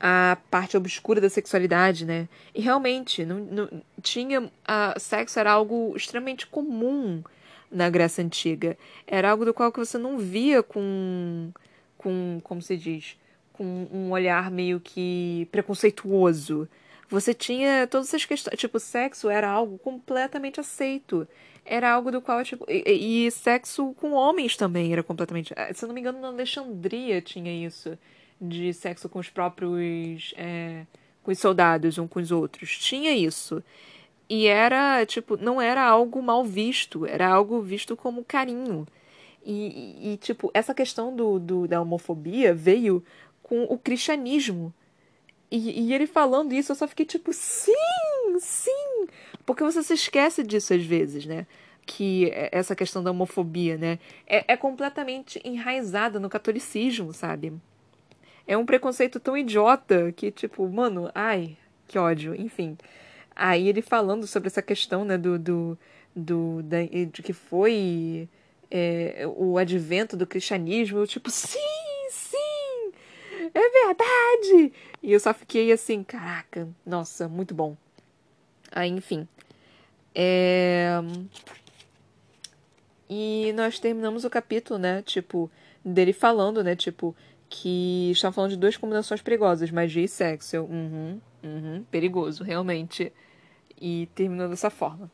A parte obscura da sexualidade, né? E realmente, não, não tinha. A, sexo era algo extremamente comum na Grécia Antiga. Era algo do qual você não via com. com como se diz? Com um olhar meio que preconceituoso. Você tinha todas essas questões. Tipo, sexo era algo completamente aceito era algo do qual, tipo. E, e, sexo com homens também era completamente. Se eu não me engano, na Alexandria tinha isso. De sexo com os próprios. É, com os soldados, um com os outros. Tinha isso. E era, tipo, não era algo mal visto, era algo visto como carinho. E, e, tipo, essa questão do, do, da homofobia veio com o cristianismo. E, e ele falando isso, eu só fiquei tipo, sim, sim! Porque você se esquece disso às vezes, né? Que essa questão da homofobia, né? É, é completamente enraizada no catolicismo, sabe? É um preconceito tão idiota que, tipo, mano, ai, que ódio, enfim. Aí ele falando sobre essa questão, né, do. do, do da, de que foi é, o advento do cristianismo, eu, tipo, sim, sim! É verdade! E eu só fiquei assim, caraca, nossa, muito bom. Aí, enfim. É... E nós terminamos o capítulo, né? Tipo, dele falando, né? Tipo, que estão falando de duas combinações perigosas, magia e sexo. Eu, uhum, uhum, perigoso, realmente. E terminou dessa forma.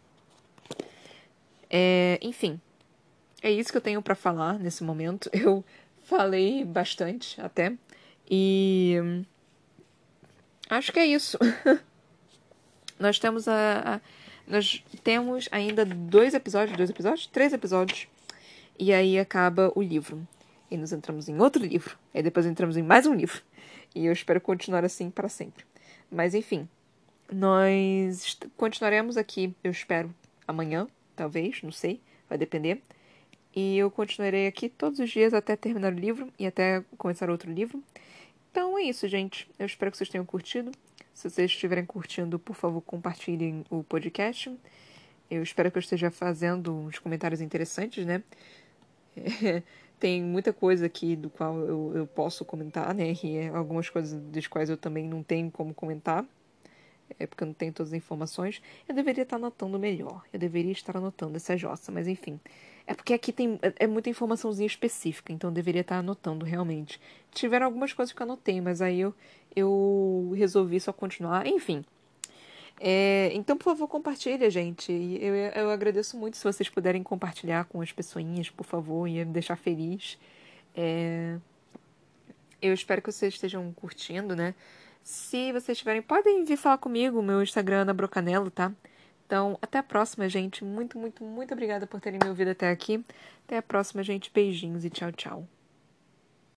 É, enfim, é isso que eu tenho para falar nesse momento. Eu falei bastante até. E acho que é isso. nós temos a, a, nós temos ainda dois episódios, dois episódios, três episódios, e aí acaba o livro. E nos entramos em outro livro, e depois entramos em mais um livro. E eu espero continuar assim para sempre. Mas enfim, nós continuaremos aqui, eu espero, amanhã, talvez, não sei, vai depender. E eu continuarei aqui todos os dias até terminar o livro e até começar outro livro. Então é isso, gente. Eu espero que vocês tenham curtido. Se vocês estiverem curtindo, por favor, compartilhem o podcast. Eu espero que eu esteja fazendo uns comentários interessantes, né? tem muita coisa aqui do qual eu, eu posso comentar, né? E é algumas coisas das quais eu também não tenho como comentar. É porque eu não tenho todas as informações. Eu deveria estar anotando melhor. Eu deveria estar anotando essa jossa, mas enfim. É porque aqui tem é, é muita informaçãozinha específica, então eu deveria estar anotando realmente. Tiveram algumas coisas que eu anotei, mas aí eu, eu resolvi só continuar. Enfim. É, então, por favor, compartilha, gente. Eu, eu agradeço muito se vocês puderem compartilhar com as pessoinhas, por favor, ia me deixar feliz. É, eu espero que vocês estejam curtindo, né? Se vocês tiverem, podem vir falar comigo. Meu Instagram é Ana Brocanelo, tá? Então, até a próxima, gente. Muito, muito, muito obrigada por terem me ouvido até aqui. Até a próxima, gente. Beijinhos e tchau, tchau.